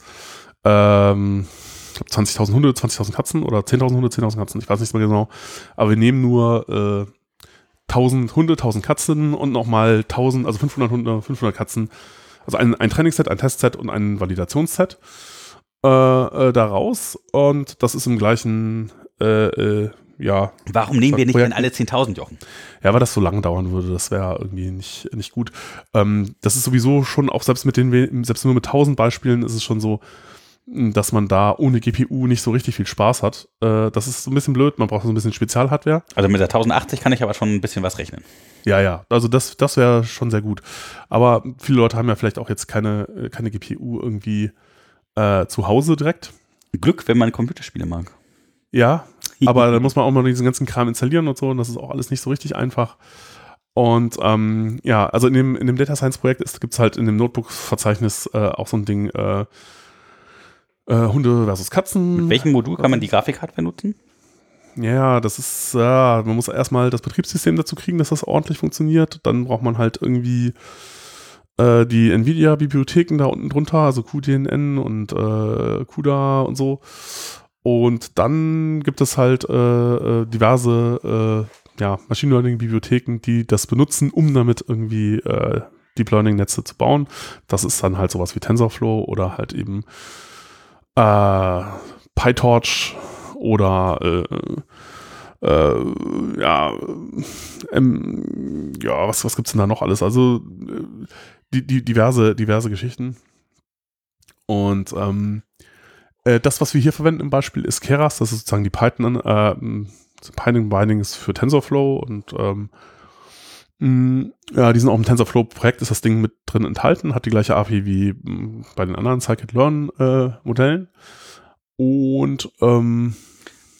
Ähm, ich glaube 20.000 Hunde, 20.000 Katzen oder 10.000 Hunde, 10.000 Katzen, ich weiß nicht mehr genau. Aber wir nehmen nur äh, 1000 Hunde, 1000 Katzen und nochmal 1000, also 500 Hunde, 500 Katzen also ein, ein Trainingsset, ein Testset und ein Validationsset äh, äh, daraus. Und das ist im gleichen, äh, äh, ja, warum nehmen wir nicht Projekt- denn alle 10.000 Jochen? ja, weil das so lange dauern würde, das wäre irgendwie nicht, nicht gut. Ähm, das ist sowieso schon, auch selbst mit den, selbst nur mit 1000 Beispielen ist es schon so, mh, dass man da ohne GPU nicht so richtig viel Spaß hat. Äh, das ist so ein bisschen blöd, man braucht so ein bisschen Spezialhardware. Also mit der 1080 kann ich aber schon ein bisschen was rechnen. Ja, ja, also das, das wäre schon sehr gut. Aber viele Leute haben ja vielleicht auch jetzt keine, äh, keine GPU irgendwie äh, zu Hause direkt. Glück, wenn man Computerspiele mag. Ja, aber dann muss man auch mal diesen ganzen Kram installieren und so und das ist auch alles nicht so richtig einfach. Und ähm, ja, also in dem, in dem Data Science Projekt gibt es halt in dem Notebook-Verzeichnis äh, auch so ein Ding äh, äh, Hunde versus Katzen. Mit welchem Modul kann man die Grafikhardware nutzen? Ja, das ist, ja, man muss erstmal das Betriebssystem dazu kriegen, dass das ordentlich funktioniert. Dann braucht man halt irgendwie äh, die Nvidia-Bibliotheken da unten drunter, also QDNN und äh, CUDA und so. Und dann gibt es halt äh, äh, diverse äh, ja, Machine Learning-Bibliotheken, die das benutzen, um damit irgendwie äh, Deep Learning-Netze zu bauen. Das ist dann halt sowas wie TensorFlow oder halt eben äh, PyTorch oder äh, ja, ähm, ja, was, was gibt's denn da noch alles? Also die, die diverse, diverse Geschichten. Und ähm, äh, das, was wir hier verwenden im Beispiel, ist Keras, das ist sozusagen die Python, äh, Python Bindings für TensorFlow und ähm, mh, ja, die sind auch im TensorFlow-Projekt, ist das Ding mit drin enthalten, hat die gleiche API wie mh, bei den anderen Scikit-Learn-Modellen. und ähm,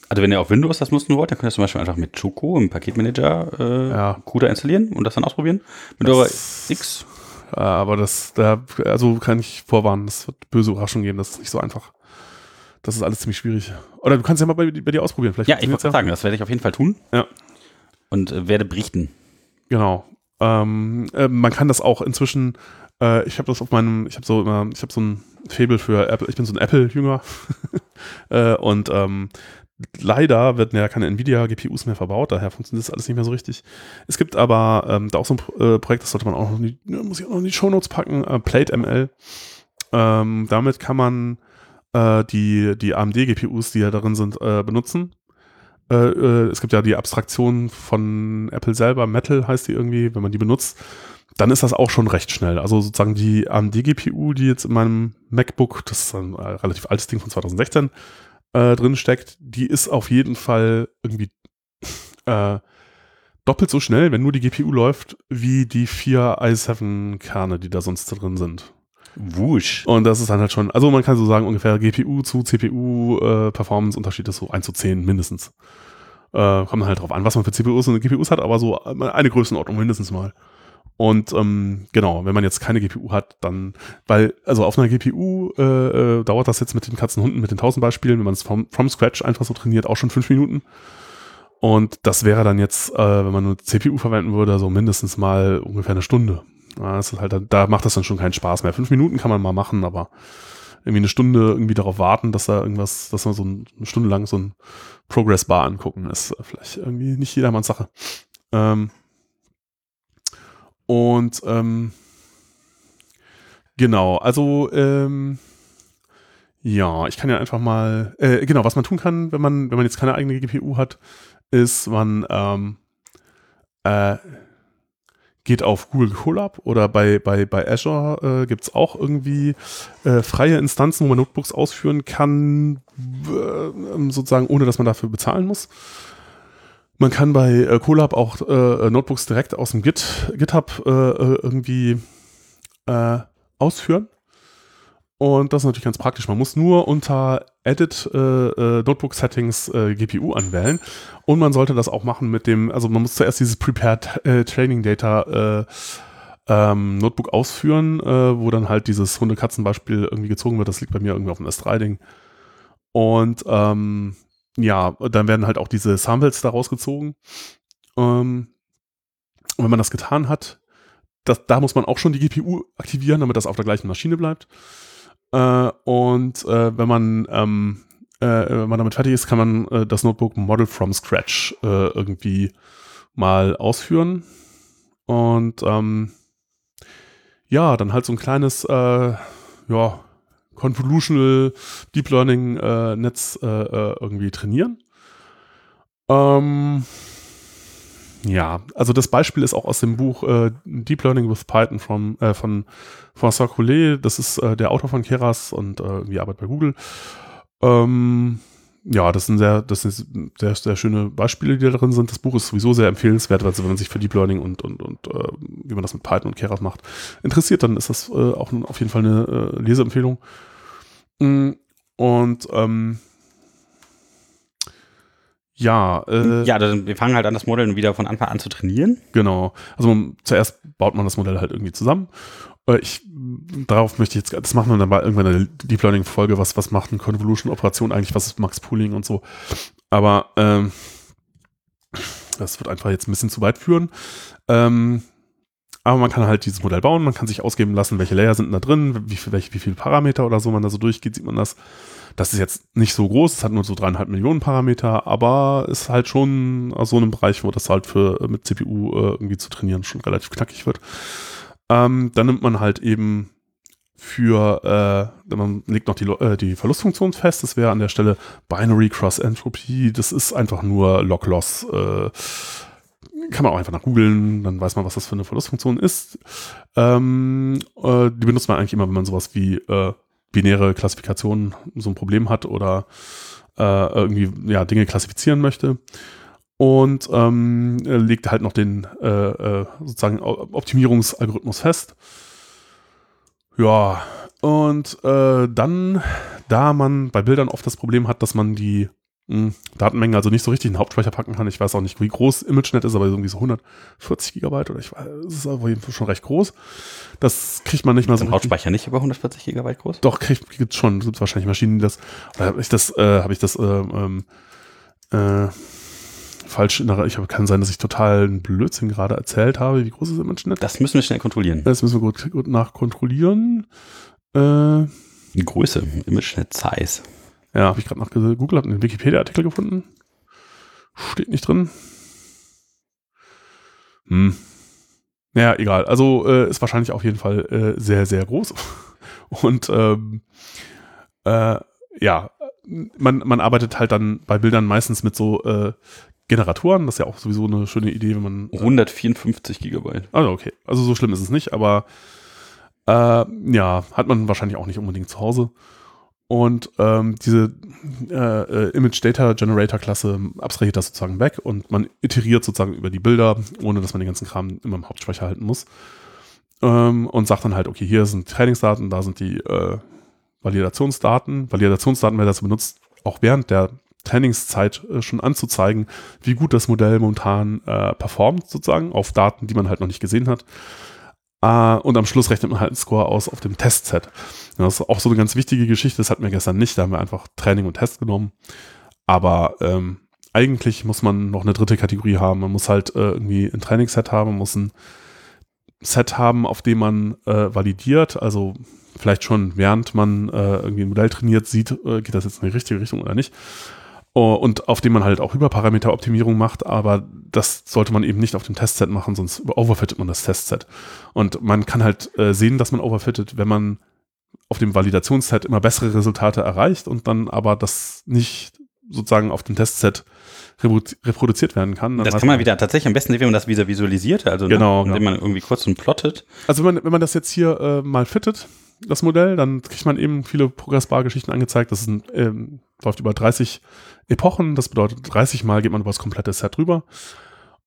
Also wenn ihr auf Windows das nutzen wollt, dann könnt ihr zum Beispiel einfach mit Choco im Paketmanager äh, Ja. CUDA installieren und das dann ausprobieren. Mit Das- eurer X. äh, aber das, da, also kann ich vorwarnen, das wird böse Überraschung geben, das ist nicht so einfach. Das ist alles ziemlich schwierig. Oder du kannst ja mal bei, bei dir ausprobieren. Vielleicht Ja, ich wollte funktioniert's sagen, das werde ich auf jeden Fall tun. Ja. Und äh, werde berichten. Genau. Ähm, äh, man kann das auch inzwischen, äh, ich habe das auf meinem, ich habe so immer, ich habe so ein Fable für Apple, ich bin so ein Apple-Jünger. äh, und ähm, leider werden ja keine Nvidia-GPUs mehr verbaut, daher funktioniert das alles nicht mehr so richtig. Es gibt aber ähm, da auch so ein äh, Projekt, das sollte man auch noch in die, ja, muss ich auch noch in die Shownotes packen, äh, PlateML. Ähm, damit kann man äh, die, die AMD-GPUs, die ja darin sind, äh, benutzen. Äh, äh, es gibt ja die Abstraktion von Apple selber, Metal heißt die irgendwie, wenn man die benutzt, dann ist das auch schon recht schnell. Also sozusagen die AMD-GPU, die jetzt in meinem MacBook, das ist ein äh, relativ altes Ding von 2016, äh, drin steckt, die ist auf jeden Fall irgendwie doppelt so schnell, wenn nur die GPU läuft, wie die vier i7-Kerne, die da sonst drin sind. Wusch. Und das ist dann halt schon, also man kann so sagen, ungefähr GPU zu CPU äh, ist so 1 zu 10 mindestens. Äh, kommt halt drauf an, was man für CPUs und GPUs hat, aber so eine Größenordnung mindestens mal. Und ähm, genau, wenn man jetzt keine GPU hat, dann, weil, also auf einer GPU äh, äh, dauert das jetzt mit den Katzenhunden, mit den 1000 Beispielen, wenn man es from, from Scratch einfach so trainiert, auch schon fünf Minuten. Und das wäre dann jetzt, äh, wenn man nur CPU verwenden würde, so mindestens mal ungefähr eine Stunde. Ist halt, da macht das dann schon keinen Spaß mehr. Fünf Minuten kann man mal machen, aber irgendwie eine Stunde irgendwie darauf warten, dass da irgendwas, dass man so eine Stunde lang so ein Progress Bar angucken, ist vielleicht irgendwie nicht jedermanns Sache. Ähm, und ähm, genau, also ähm, ja, ich kann ja einfach mal, äh, genau, was man tun kann, wenn man, wenn man jetzt keine eigene GPU hat, ist, man ähm, äh, geht auf Google Colab oder bei, bei, bei Azure äh, gibt es auch irgendwie äh, freie Instanzen, wo man Notebooks ausführen kann, äh, sozusagen ohne dass man dafür bezahlen muss. Man kann bei äh, Colab auch äh, Notebooks direkt aus dem Git, GitHub äh, äh irgendwie äh, ausführen. Und das ist natürlich ganz praktisch. Man muss nur unter Edit äh, äh, Notebook Settings äh, GPU anwählen. Und man sollte das auch machen mit dem, also man muss zuerst dieses Prepared äh, Training Data äh, ähm, Notebook ausführen, äh, wo dann halt dieses Hunde-Katzen-Beispiel irgendwie gezogen wird. Das liegt bei mir irgendwie auf dem S3-Ding. Und ähm, ja, dann werden halt auch diese Samples daraus gezogen. Ähm, und wenn man das getan hat, das, da muss man auch schon die GPU aktivieren, damit das auf der gleichen Maschine bleibt. Äh, und äh, wenn man ähm, äh, wenn man damit fertig ist, kann man äh, das Notebook Model from Scratch äh, irgendwie mal ausführen. Und ähm, ja, dann halt so ein kleines, ja, Convolutional Deep Learning äh, Netz äh irgendwie trainieren. Ähm, ja, also das Beispiel ist auch aus dem Buch äh, Deep Learning with Python from, äh, von François Collet. Das ist äh, der Autor von Keras und äh, irgendwie arbeitet bei Google. Ähm, ja, das sind sehr, das sind sehr, sehr schöne Beispiele, die da drin sind. Das Buch ist sowieso sehr empfehlenswert, also wenn man sich für Deep Learning und, und, und äh, wie man das mit Python und Keras macht, interessiert, dann ist das äh, auch auf jeden Fall eine äh, Leseempfehlung. Mm, und ähm, ja, äh, ja, dann, wir fangen halt an, das Modell wieder von Anfang an zu trainieren. Genau. Also man, zuerst baut man das Modell halt irgendwie zusammen. Äh, ich, darauf möchte ich jetzt, das machen wir dann mal irgendwann in der Deep Learning Folge, was, was macht eine Convolution-Operation eigentlich, was ist Max Pooling und so. Aber ähm, das wird einfach jetzt ein bisschen zu weit führen. Ähm, aber man kann halt dieses Modell bauen, man kann sich ausgeben lassen, welche Layer sind da drin, wie, welche, wie viele Parameter oder so man da so durchgeht, sieht man das. Das ist jetzt nicht so groß, es hat nur so dreieinhalb Millionen Parameter, aber ist halt schon so einem Bereich, wo das halt für mit CPU äh, irgendwie zu trainieren schon relativ knackig wird. Ähm, dann nimmt man halt eben für, äh, man legt noch die, äh, die Verlustfunktion fest, das wäre an der Stelle Binary Cross Entropy, das ist einfach nur Log-Loss, äh, kann man auch einfach nach googeln, dann weiß man, was das für eine Verlustfunktion ist. Ähm, äh, die benutzt man eigentlich immer, wenn man sowas wie äh, binäre Klassifikation so ein Problem hat oder äh, irgendwie ja, Dinge klassifizieren möchte. Und ähm, legt halt noch den äh, äh, sozusagen Optimierungsalgorithmus fest. Ja, und äh, dann, da man bei Bildern oft das Problem hat, dass man die hm, Datenmengen also nicht so richtig in den Hauptspeicher packen kann. Ich weiß auch nicht, wie groß ImageNet ist, aber irgendwie so 140 Gigabyte oder ich weiß, es ist auf jeden Fall schon recht groß. Das kriegt man nicht mal so. Ist Hauptspeicher nicht über 140 Gigabyte groß? Doch, kriegt gibt's schon. Es gibt wahrscheinlich Maschinen, die das. Oder habe ich das, äh, habe ich das, äh, ähm, äh, falsch in der, ich habe kann sein, dass ich total einen Blödsinn gerade erzählt habe. Wie groß ist ImageNet? Das müssen wir schnell kontrollieren. Das müssen wir gut, gut nachkontrollieren. Äh, Größe, ImageNet Size. Ja, habe ich gerade nach Google, habe einen Wikipedia-Artikel gefunden. Steht nicht drin. Hm. Naja, egal. Also äh, ist wahrscheinlich auf jeden Fall äh, sehr, sehr groß. Und ähm, äh, ja, man, man arbeitet halt dann bei Bildern meistens mit so äh, Generatoren. Das ist ja auch sowieso eine schöne Idee, wenn man. 154 Gigabyte. Also okay, also so schlimm ist es nicht, aber äh, ja, hat man wahrscheinlich auch nicht unbedingt zu Hause. Und ähm, diese äh, äh, Image Data Generator Klasse abstrahiert das sozusagen weg und man iteriert sozusagen über die Bilder, ohne dass man den ganzen Kram immer im Hauptspeicher halten muss. Ähm, und sagt dann halt, okay, hier sind Trainingsdaten, da sind die äh, Validationsdaten. Validationsdaten werden dazu benutzt, auch während der Trainingszeit äh, schon anzuzeigen, wie gut das Modell momentan äh, performt, sozusagen, auf Daten, die man halt noch nicht gesehen hat. Uh, und am Schluss rechnet man halt einen Score aus auf dem Testset. Das ist auch so eine ganz wichtige Geschichte. Das hatten wir gestern nicht. Da haben wir einfach Training und Test genommen. Aber ähm, eigentlich muss man noch eine dritte Kategorie haben. Man muss halt äh, irgendwie ein Trainingsset haben. Man muss ein Set haben, auf dem man äh, validiert. Also vielleicht schon während man äh, irgendwie ein Modell trainiert, sieht, äh, geht das jetzt in die richtige Richtung oder nicht. Oh, und auf dem man halt auch Hyperparameteroptimierung macht, aber das sollte man eben nicht auf dem Testset machen, sonst overfittet man das Testset. Und man kann halt äh, sehen, dass man overfittet, wenn man auf dem Validationsset immer bessere Resultate erreicht und dann aber das nicht sozusagen auf dem Testset reproduziert werden kann. das kann man wieder tatsächlich am besten sehen, wenn man das wieder visualisiert, also ne, genau, ne, indem man irgendwie kurz und plottet. Also wenn man, wenn man das jetzt hier äh, mal fittet, das Modell, dann kriegt man eben viele progressbare Geschichten angezeigt. Das ist ein, ähm, läuft über 30 Epochen, das bedeutet 30 Mal geht man über das komplette Set drüber.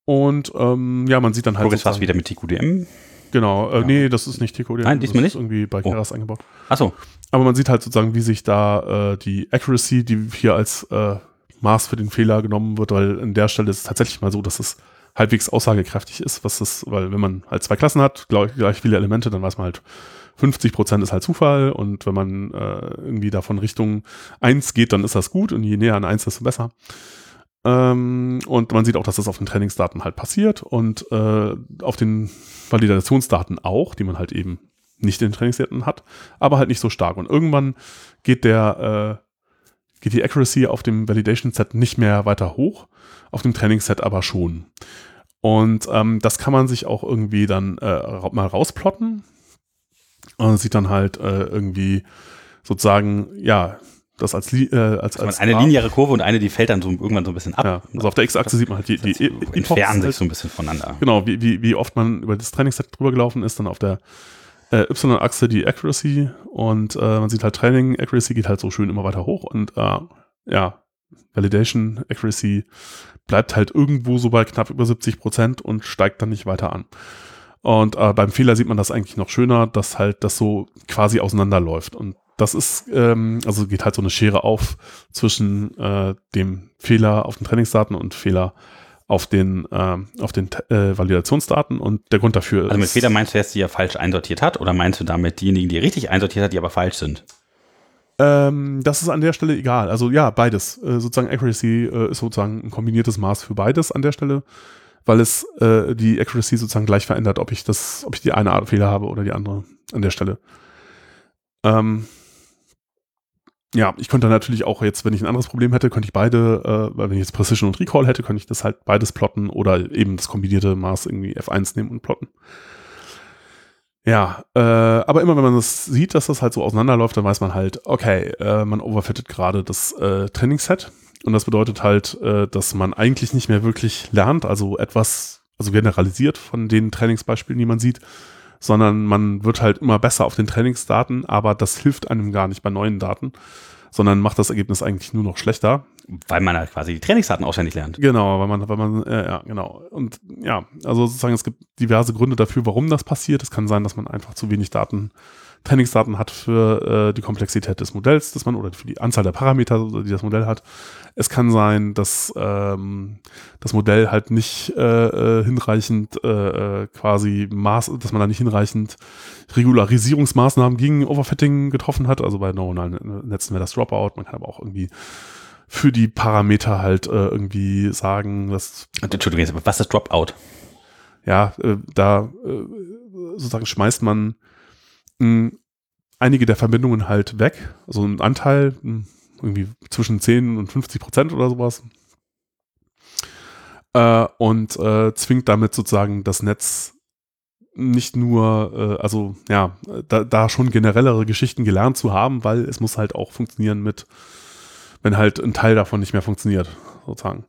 Und ähm, ja, man sieht dann halt. Progress war wieder mit TQDM. Genau, äh, ja. nee, das ist nicht TQDM. Nein, diesmal nicht. irgendwie bei Keras oh. eingebaut. Achso. Aber man sieht halt sozusagen, wie sich da äh, die Accuracy, die hier als äh, Maß für den Fehler genommen wird, weil an der Stelle ist es tatsächlich mal so, dass es halbwegs aussagekräftig ist, was das, weil wenn man halt zwei Klassen hat, gleich, gleich viele Elemente, dann weiß man halt, 50 Prozent ist halt Zufall und wenn man äh, irgendwie davon Richtung 1 geht, dann ist das gut und je näher an 1, desto besser. Ähm, und man sieht auch, dass das auf den Trainingsdaten halt passiert und äh, auf den Validationsdaten auch, die man halt eben nicht in den Trainingsdaten hat, aber halt nicht so stark. Und irgendwann geht der, äh, geht die Accuracy auf dem Validation Set nicht mehr weiter hoch, auf dem Trainingsset aber schon. Und ähm, das kann man sich auch irgendwie dann äh, mal rausplotten. Und sieht dann halt äh, irgendwie sozusagen, ja, das als, äh, als, als eine lineare Kurve und eine, die fällt dann so irgendwann so ein bisschen ab. Ja, also auf der X-Achse sieht man halt die, die die entfernen sich so ein bisschen voneinander. Genau, wie, wie, wie oft man über das Trainingsset drüber gelaufen ist, dann auf der äh, Y-Achse die Accuracy und äh, man sieht halt Training, Accuracy geht halt so schön immer weiter hoch und äh, ja, Validation, Accuracy bleibt halt irgendwo so bei knapp über 70 Prozent und steigt dann nicht weiter an. Und äh, beim Fehler sieht man das eigentlich noch schöner, dass halt das so quasi auseinanderläuft. Und das ist, ähm, also geht halt so eine Schere auf zwischen äh, dem Fehler auf den Trainingsdaten und Fehler auf den, äh, auf den äh, Validationsdaten und der Grund dafür ist. Also mit Fehler meinst du jetzt, die er falsch einsortiert hat oder meinst du damit diejenigen, die richtig einsortiert hat, die aber falsch sind? Ähm, das ist an der Stelle egal. Also ja, beides. Äh, sozusagen Accuracy äh, ist sozusagen ein kombiniertes Maß für beides an der Stelle weil es äh, die Accuracy sozusagen gleich verändert, ob ich das, ob ich die eine Art Fehler habe oder die andere an der Stelle. Ähm, ja, ich könnte natürlich auch jetzt, wenn ich ein anderes Problem hätte, könnte ich beide, äh, weil wenn ich jetzt Precision und Recall hätte, könnte ich das halt beides plotten oder eben das kombinierte Maß irgendwie F1 nehmen und plotten. Ja, äh, aber immer wenn man das sieht, dass das halt so auseinanderläuft, dann weiß man halt, okay, äh, man overfittet gerade das äh, Trainingsset und das bedeutet halt, äh, dass man eigentlich nicht mehr wirklich lernt, also etwas, also generalisiert von den Trainingsbeispielen, die man sieht, sondern man wird halt immer besser auf den Trainingsdaten, aber das hilft einem gar nicht bei neuen Daten, sondern macht das Ergebnis eigentlich nur noch schlechter. Weil man halt quasi die Trainingsdaten auswendig lernt. Genau, weil man, weil man, äh, ja, genau. Und ja, also sozusagen, es gibt diverse Gründe dafür, warum das passiert. Es kann sein, dass man einfach zu wenig Daten Trainingsdaten hat für äh, die Komplexität des Modells, das man oder für die Anzahl der Parameter, die das Modell hat. Es kann sein, dass ähm, das Modell halt nicht äh, äh hinreichend äh, äh, quasi Maß, dass man da nicht hinreichend Regularisierungsmaßnahmen gegen Overfitting getroffen hat. Also bei neuronalen Netzen wäre das Dropout. Man kann aber auch irgendwie für die Parameter halt äh, irgendwie sagen, dass. Entschuldigung, was ist Dropout? Ja, äh, da äh, sozusagen schmeißt man einige der Verbindungen halt weg. Also ein Anteil, irgendwie zwischen 10 und 50 Prozent oder sowas. Äh, und äh, zwingt damit sozusagen das Netz nicht nur, äh, also ja, da, da schon generellere Geschichten gelernt zu haben, weil es muss halt auch funktionieren mit, wenn halt ein Teil davon nicht mehr funktioniert, sozusagen.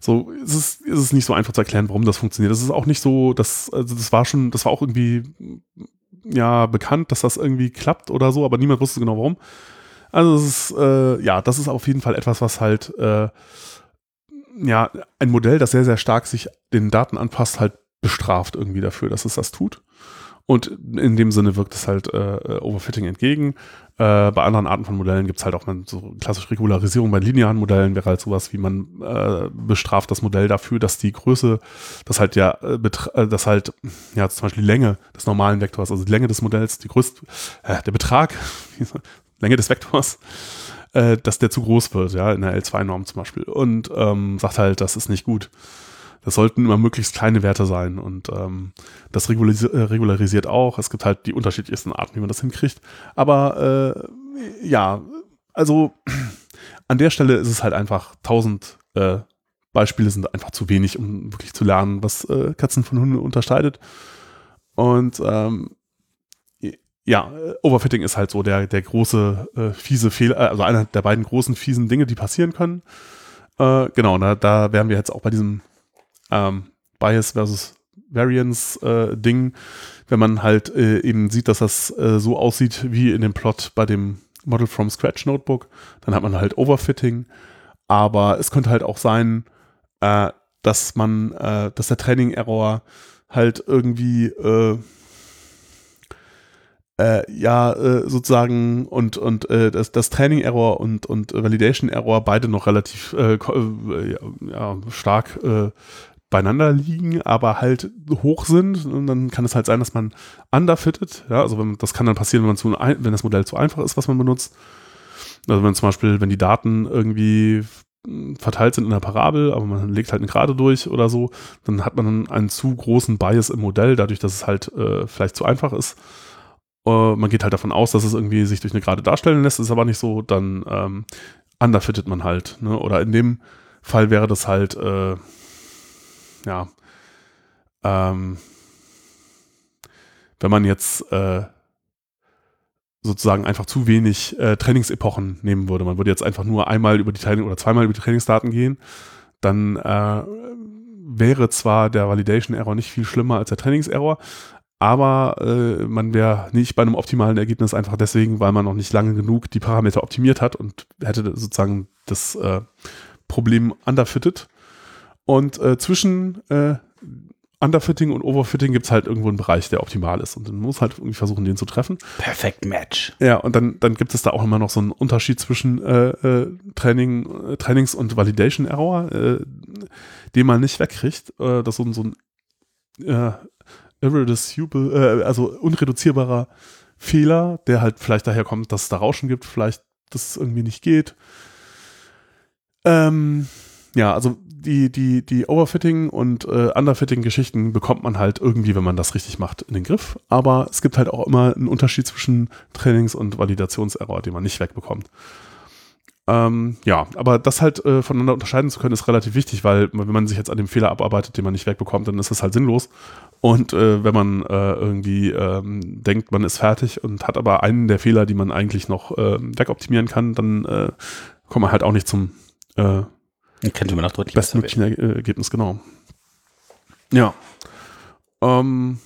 so es, ist es nicht so einfach zu erklären, warum das funktioniert. Das ist auch nicht so, das, also das war schon, das war auch irgendwie ja bekannt, dass das irgendwie klappt oder so, aber niemand wusste genau warum. Also es ist, äh, ja, das ist auf jeden Fall etwas, was halt äh, ja, ein Modell, das sehr, sehr stark sich den Daten anpasst, halt bestraft irgendwie dafür, dass es das tut. Und in dem Sinne wirkt es halt äh, Overfitting entgegen. Äh, bei anderen Arten von Modellen gibt es halt auch mal so klassische Regularisierung. Bei linearen Modellen wäre halt sowas, wie man äh, bestraft das Modell dafür, dass die Größe, das halt ja, äh, äh das halt, ja, zum Beispiel die Länge des normalen Vektors, also die Länge des Modells, die größte, äh, der Betrag, Länge des Vektors, äh, dass der zu groß wird, ja, in der L2-Norm zum Beispiel. Und ähm, sagt halt, das ist nicht gut. Das sollten immer möglichst kleine Werte sein und ähm, das regularisiert, äh, regularisiert auch. Es gibt halt die unterschiedlichsten Arten, wie man das hinkriegt. Aber äh, ja, also an der Stelle ist es halt einfach 1000 äh, Beispiele sind einfach zu wenig, um wirklich zu lernen, was äh, Katzen von Hunden unterscheidet. Und ähm, ja, Overfitting ist halt so der, der große, äh, fiese Fehler, also einer der beiden großen fiesen Dinge, die passieren können. Äh, genau, da, da wären wir jetzt auch bei diesem ähm, Bias versus Variance äh, Ding, wenn man halt äh, eben sieht, dass das äh, so aussieht wie in dem Plot bei dem Model from Scratch Notebook, dann hat man halt Overfitting. Aber es könnte halt auch sein, äh, dass man, äh, dass der Training Error halt irgendwie äh, ja sozusagen und und das, das Training Error und und Validation Error beide noch relativ ja, stark beieinander liegen, aber halt hoch sind. Und dann kann es halt sein, dass man underfittet. Ja, also wenn, das kann dann passieren, wenn man zu wenn das Modell zu einfach ist, was man benutzt. Also wenn zum Beispiel, wenn die Daten irgendwie verteilt sind in der Parabel, aber man legt halt eine Gerade durch oder so, dann hat man einen zu großen Bias im Modell, dadurch, dass es halt äh, vielleicht zu einfach ist. Äh, man geht halt davon aus, dass es irgendwie sich durch eine Gerade darstellen lässt, ist aber nicht so, dann ähm, underfittet man halt. Ne? Oder in dem Fall wäre das halt äh, ja, ähm, wenn man jetzt äh, sozusagen einfach zu wenig äh, Trainingsepochen nehmen würde, man würde jetzt einfach nur einmal über die Training oder zweimal über die Trainingsdaten gehen, dann äh, wäre zwar der Validation Error nicht viel schlimmer als der Trainingserror, aber äh, man wäre nicht bei einem optimalen Ergebnis einfach deswegen, weil man noch nicht lange genug die Parameter optimiert hat und hätte sozusagen das äh, Problem underfitted. Und äh, zwischen äh, Underfitting und Overfitting gibt es halt irgendwo einen Bereich, der optimal ist. Und dann muss halt irgendwie versuchen, den zu treffen. Perfekt Match. Ja, und dann, dann gibt es da auch immer noch so einen Unterschied zwischen äh, äh, Training, äh, Trainings- und Validation Error, äh, den man nicht wegkriegt. Äh, das ist so, so ein äh, irreducible, äh, also unreduzierbarer Fehler, der halt vielleicht daher kommt, dass es da Rauschen gibt, vielleicht dass es irgendwie nicht geht. Ähm, ja, also die, die, die Overfitting und äh, Underfitting-Geschichten bekommt man halt irgendwie, wenn man das richtig macht, in den Griff. Aber es gibt halt auch immer einen Unterschied zwischen Trainings- und Validationserror, den man nicht wegbekommt. Ähm, ja, aber das halt äh, voneinander unterscheiden zu können, ist relativ wichtig, weil wenn man sich jetzt an dem Fehler abarbeitet, den man nicht wegbekommt, dann ist das halt sinnlos. Und äh, wenn man äh, irgendwie ähm, denkt, man ist fertig und hat aber einen der Fehler, die man eigentlich noch äh, wegoptimieren kann, dann äh, kommt man halt auch nicht zum äh, könnte man auch deutlich bestmöglichen Ergebnis, genau. Ja. Ähm,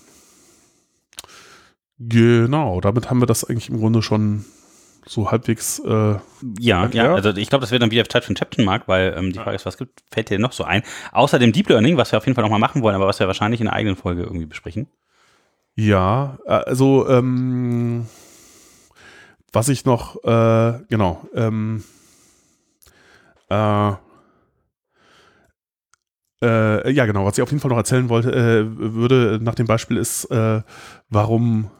genau, damit haben wir das eigentlich im Grunde schon so halbwegs. Äh, ja, erklärt. ja, also ich glaube, das wird dann wieder Zeit für Chapter Mark, weil ähm, die Frage ist, was gibt, fällt dir noch so ein? Außer dem Deep Learning, was wir auf jeden Fall nochmal machen wollen, aber was wir wahrscheinlich in einer eigenen Folge irgendwie besprechen. Ja, äh, also ähm, was ich noch, äh, genau, ähm, äh, äh, ja, genau, was ich auf jeden Fall noch erzählen wollte, äh, würde nach dem Beispiel ist, äh, warum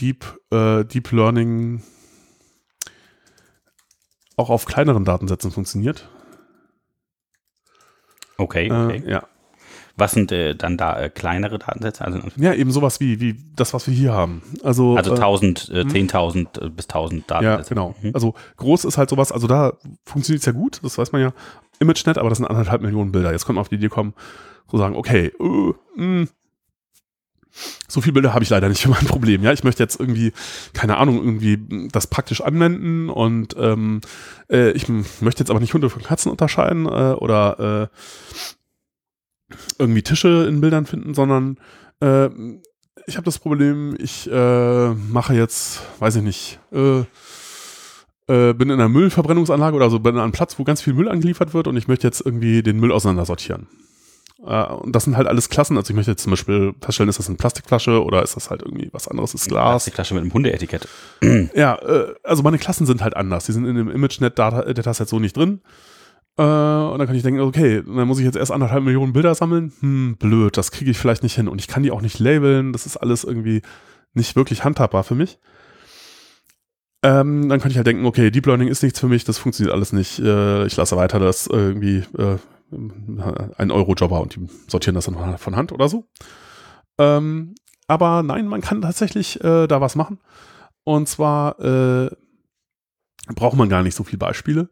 Deep, äh, Deep Learning auch auf kleineren Datensätzen funktioniert. Okay, äh, okay. ja. Was sind äh, dann da äh, kleinere Datensätze? Also, ja, eben sowas wie, wie das, was wir hier haben. Also, also 1000, äh, 10.000 hm? bis 1000 Datensätze. Ja, genau. Mhm. Also groß ist halt sowas, also da funktioniert es ja gut, das weiß man ja. ImageNet, aber das sind anderthalb Millionen Bilder. Jetzt könnte man auf die Idee kommen, zu sagen, okay, mh, so viele Bilder habe ich leider nicht für mein Problem. Ja, ich möchte jetzt irgendwie, keine Ahnung, irgendwie das praktisch anwenden und ähm, äh, ich möchte jetzt aber nicht Hunde von Katzen unterscheiden äh, oder äh, irgendwie Tische in Bildern finden, sondern äh, ich habe das Problem, ich äh, mache jetzt, weiß ich nicht, äh, äh, bin in einer Müllverbrennungsanlage oder so, bin an einem Platz, wo ganz viel Müll angeliefert wird und ich möchte jetzt irgendwie den Müll auseinandersortieren. Äh, und das sind halt alles Klassen. Also ich möchte jetzt zum Beispiel feststellen, ist das eine Plastikflasche oder ist das halt irgendwie was anderes, ist Glas. Plastikflasche mit einem Hundeetikett. Ja, äh, also meine Klassen sind halt anders. Die sind in dem ImageNet-Dataset so nicht drin. Äh, und dann kann ich denken, okay, dann muss ich jetzt erst anderthalb Millionen Bilder sammeln. Hm, blöd, das kriege ich vielleicht nicht hin. Und ich kann die auch nicht labeln. Das ist alles irgendwie nicht wirklich handhabbar für mich. Ähm, dann könnte ich halt denken, okay, Deep Learning ist nichts für mich, das funktioniert alles nicht. Äh, ich lasse weiter das irgendwie äh, ein Euro-Jobber und die sortieren das dann von Hand oder so. Ähm, aber nein, man kann tatsächlich äh, da was machen. Und zwar äh, braucht man gar nicht so viele Beispiele.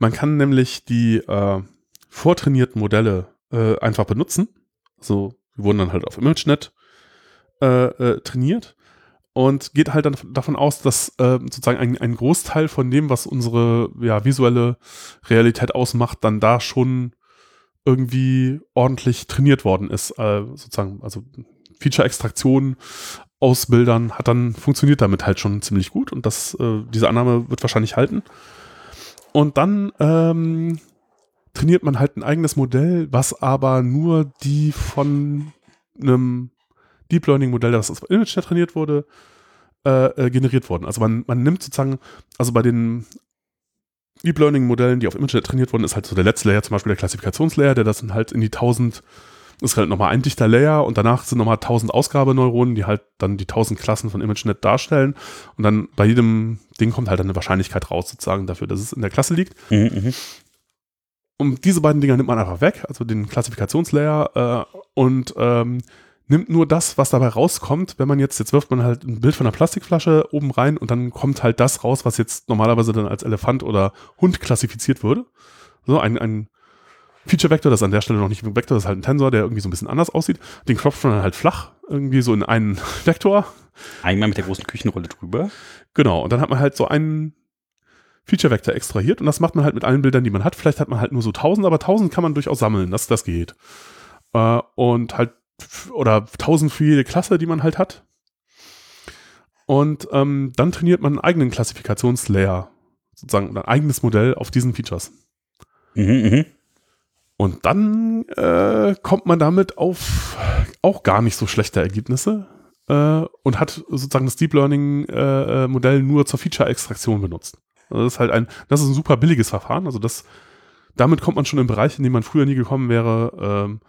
Man kann nämlich die äh, vortrainierten Modelle äh, einfach benutzen. So, die wurden dann halt auf ImageNet äh, äh, trainiert und geht halt dann davon aus, dass äh, sozusagen ein, ein Großteil von dem, was unsere ja, visuelle Realität ausmacht, dann da schon irgendwie ordentlich trainiert worden ist. Äh, sozusagen, also Feature-Extraktion aus Bildern hat dann funktioniert damit halt schon ziemlich gut und das, diese Annahme wird wahrscheinlich halten. Und dann ähm, trainiert man halt ein eigenes Modell, was aber nur die von einem Deep Learning Modell, das auf ImageNet trainiert wurde, äh, äh, generiert worden. Also man, man nimmt sozusagen, also bei den Deep Learning Modellen, die auf ImageNet trainiert wurden, ist halt so der letzte Layer, zum Beispiel der Klassifikationslayer, der das dann halt in die 1000, ist halt nochmal ein dichter Layer und danach sind nochmal 1000 Ausgabeneuronen, die halt dann die 1000 Klassen von ImageNet darstellen und dann bei jedem Ding kommt halt eine Wahrscheinlichkeit raus sozusagen dafür, dass es in der Klasse liegt. Mhm, mhm. und diese beiden Dinger nimmt man einfach weg, also den Klassifikationslayer äh, und ähm, nimmt nur das, was dabei rauskommt. Wenn man jetzt, jetzt wirft man halt ein Bild von einer Plastikflasche oben rein und dann kommt halt das raus, was jetzt normalerweise dann als Elefant oder Hund klassifiziert würde. So ein, ein Feature-Vektor, das ist an der Stelle noch nicht ein Vektor, das ist halt ein Tensor, der irgendwie so ein bisschen anders aussieht. Den klopft man dann halt flach, irgendwie so in einen Vektor. Einmal mit der großen Küchenrolle drüber. Genau, und dann hat man halt so einen Feature-Vektor extrahiert und das macht man halt mit allen Bildern, die man hat. Vielleicht hat man halt nur so 1000, aber 1000 kann man durchaus sammeln, das, das geht. Äh, und halt oder 1000 für jede Klasse, die man halt hat. Und ähm, dann trainiert man einen eigenen Klassifikationslayer, sozusagen ein eigenes Modell auf diesen Features. Mhm, mh. Und dann äh, kommt man damit auf auch gar nicht so schlechte Ergebnisse äh, und hat sozusagen das Deep Learning äh, Modell nur zur Feature-Extraktion benutzt. Also das ist halt ein, das ist ein super billiges Verfahren. Also das, damit kommt man schon in Bereich, in dem man früher nie gekommen wäre. Ähm,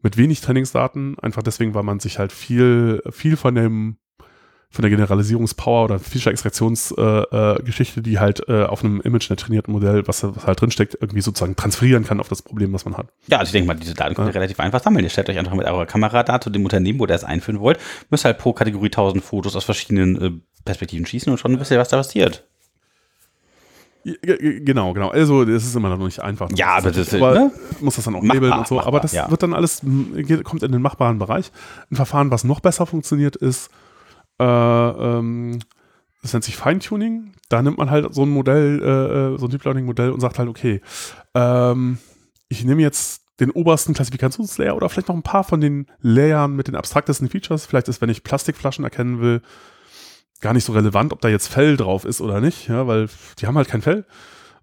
mit wenig Trainingsdaten, einfach deswegen, weil man sich halt viel, viel von dem von der Generalisierungspower oder Feature-Extraktionsgeschichte, äh, äh, die halt äh, auf einem ImageNet trainierten Modell, was, was halt drinsteckt, irgendwie sozusagen transferieren kann auf das Problem, was man hat. Ja, also ich denke mal, diese Daten könnt ihr ja. relativ einfach sammeln. Ihr stellt euch einfach mit eurer Kamera da zu dem Unternehmen, wo ihr das einführen wollt, müsst halt pro Kategorie 1000 Fotos aus verschiedenen äh, Perspektiven schießen und schon wisst ihr, was da passiert. Genau, genau. Also, das ist immer noch nicht einfach. Ja, aber das aber ne? muss das dann auch machbar, labeln und so. Machbar, aber das ja. wird dann alles, kommt in den machbaren Bereich. Ein Verfahren, was noch besser funktioniert, ist, äh, ähm, das nennt sich Feintuning. Da nimmt man halt so ein Modell, äh, äh, so ein Deep Learning Modell und sagt halt, okay, ähm, ich nehme jetzt den obersten Klassifikationslayer oder vielleicht noch ein paar von den Layern mit den abstraktesten Features. Vielleicht ist, wenn ich Plastikflaschen erkennen will, gar nicht so relevant, ob da jetzt Fell drauf ist oder nicht, ja, weil die haben halt kein Fell.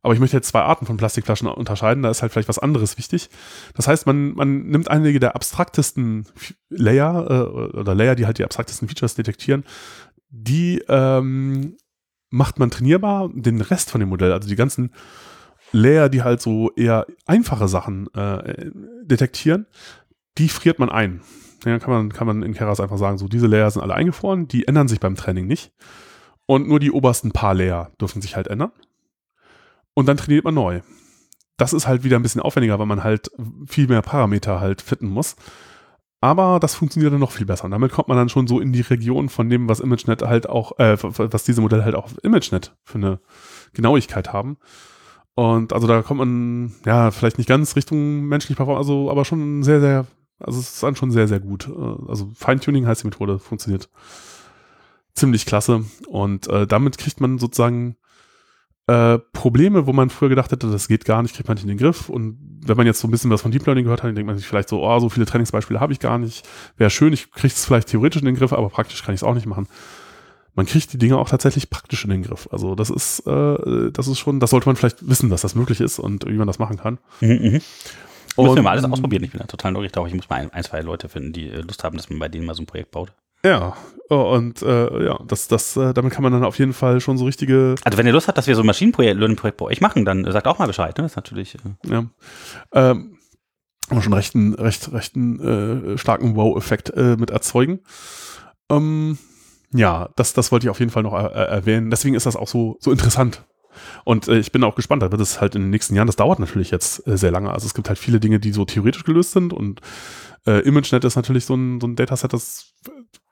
Aber ich möchte jetzt zwei Arten von Plastikflaschen unterscheiden, da ist halt vielleicht was anderes wichtig. Das heißt, man, man nimmt einige der abstraktesten Layer äh, oder Layer, die halt die abstraktesten Features detektieren, die ähm, macht man trainierbar, den Rest von dem Modell, also die ganzen Layer, die halt so eher einfache Sachen äh, detektieren, die friert man ein. Dann kann man, kann man in Keras einfach sagen, so diese Layer sind alle eingefroren, die ändern sich beim Training nicht. Und nur die obersten paar Layer dürfen sich halt ändern. Und dann trainiert man neu. Das ist halt wieder ein bisschen aufwendiger, weil man halt viel mehr Parameter halt fitten muss. Aber das funktioniert dann noch viel besser. Und damit kommt man dann schon so in die Region von dem, was ImageNet halt auch, äh, was diese Modelle halt auch auf ImageNet für eine Genauigkeit haben. Und also da kommt man, ja, vielleicht nicht ganz Richtung menschlich Performance, also aber schon sehr, sehr Also es ist dann schon sehr, sehr gut. Äh, also Feintuning heißt die Methode, funktioniert ziemlich klasse. Und äh, damit kriegt man sozusagen äh, Probleme, wo man früher gedacht hätte, das geht gar nicht, kriegt man nicht in den Griff. Und wenn man jetzt so ein bisschen was von Deep Learning gehört hat, dann denkt man sich vielleicht so, oh, so viele Trainingsbeispiele habe ich gar nicht. Wäre schön, ich kriege es vielleicht theoretisch in den Griff, aber praktisch kann ich es auch nicht machen. Man kriegt die Dinge auch tatsächlich praktisch in den Griff. Also das ist, äh, das ist schon, das sollte man vielleicht wissen, dass das möglich ist und wie man das machen kann. Mhm, mh. Müssen wir mal alles ausprobieren. Ich bin da total neugierig drauf. Ich muss mal ein, ein, zwei Leute finden, die äh, Lust haben, dass man bei denen mal so ein Projekt baut. Ja, oh, und äh, ja, das, das, äh, damit kann man dann auf jeden Fall schon so richtige. Also wenn ihr Lust habt, dass wir so ein Maschinenprojekt bei euch machen, dann sagt auch mal Bescheid, ne? Das ist natürlich. Äh ja. Ähm, haben wir schon recht einen, recht, recht äh, starken Wow-Effekt äh, mit erzeugen. Ähm, ja, das, das wollte ich auf jeden Fall noch er erwähnen. Deswegen ist das auch so, so interessant. Und äh, ich bin auch gespannt, da wird es halt in den nächsten Jahren, das dauert natürlich jetzt äh, sehr lange. Also es gibt halt viele Dinge, die so theoretisch gelöst sind und äh, ImageNet ist natürlich so ein, so ein Dataset, das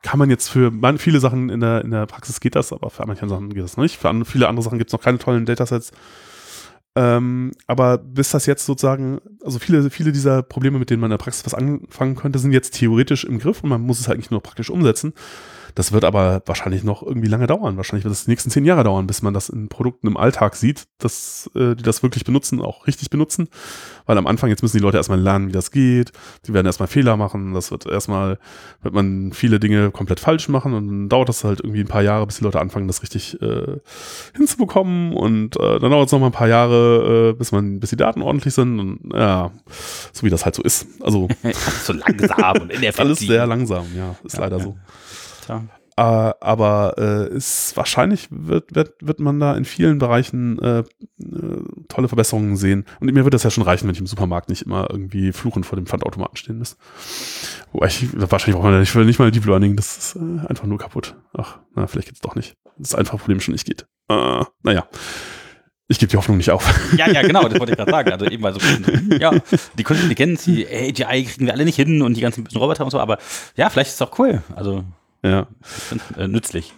kann man jetzt für man, viele Sachen in der, in der Praxis geht das, aber für manche Sachen geht das nicht. Für andere, viele andere Sachen gibt es noch keine tollen Datasets. Ähm, aber bis das jetzt sozusagen, also viele, viele dieser Probleme, mit denen man in der Praxis was anfangen könnte, sind jetzt theoretisch im Griff und man muss es halt nicht nur praktisch umsetzen. Das wird aber wahrscheinlich noch irgendwie lange dauern. Wahrscheinlich wird es die nächsten zehn Jahre dauern, bis man das in Produkten im Alltag sieht, dass äh, die das wirklich benutzen, auch richtig benutzen. Weil am Anfang, jetzt müssen die Leute erstmal lernen, wie das geht. Die werden erstmal Fehler machen. Das wird erstmal, wird man viele Dinge komplett falsch machen und dann dauert das halt irgendwie ein paar Jahre, bis die Leute anfangen, das richtig äh, hinzubekommen. Und äh, dann dauert es noch mal ein paar Jahre, äh, bis man, bis die Daten ordentlich sind. Und ja, so wie das halt so ist. Also so langsam und ineffektiv. Alles sehr langsam, ja, ist ja, leider ja. so. Tja. Äh, aber äh, ist wahrscheinlich wird, wird, wird man da in vielen Bereichen äh, äh, tolle Verbesserungen sehen. Und mir wird das ja schon reichen, wenn ich im Supermarkt nicht immer irgendwie fluchend vor dem Pfandautomaten stehen muss. Wobei ich, wahrscheinlich braucht man nicht, nicht mal Deep Learning, das ist äh, einfach nur kaputt. Ach, na, vielleicht geht's doch nicht. Das einfache Problem schon nicht geht. Äh, naja. Ich gebe die Hoffnung nicht auf. Ja, ja, genau, das wollte ich gerade sagen. Also eben mal so, ja, die Künstliche Intelligenz, die AGI kriegen wir alle nicht hin und die ganzen Roboter und so, aber ja, vielleicht ist es auch cool. Also ja. Äh, nützlich.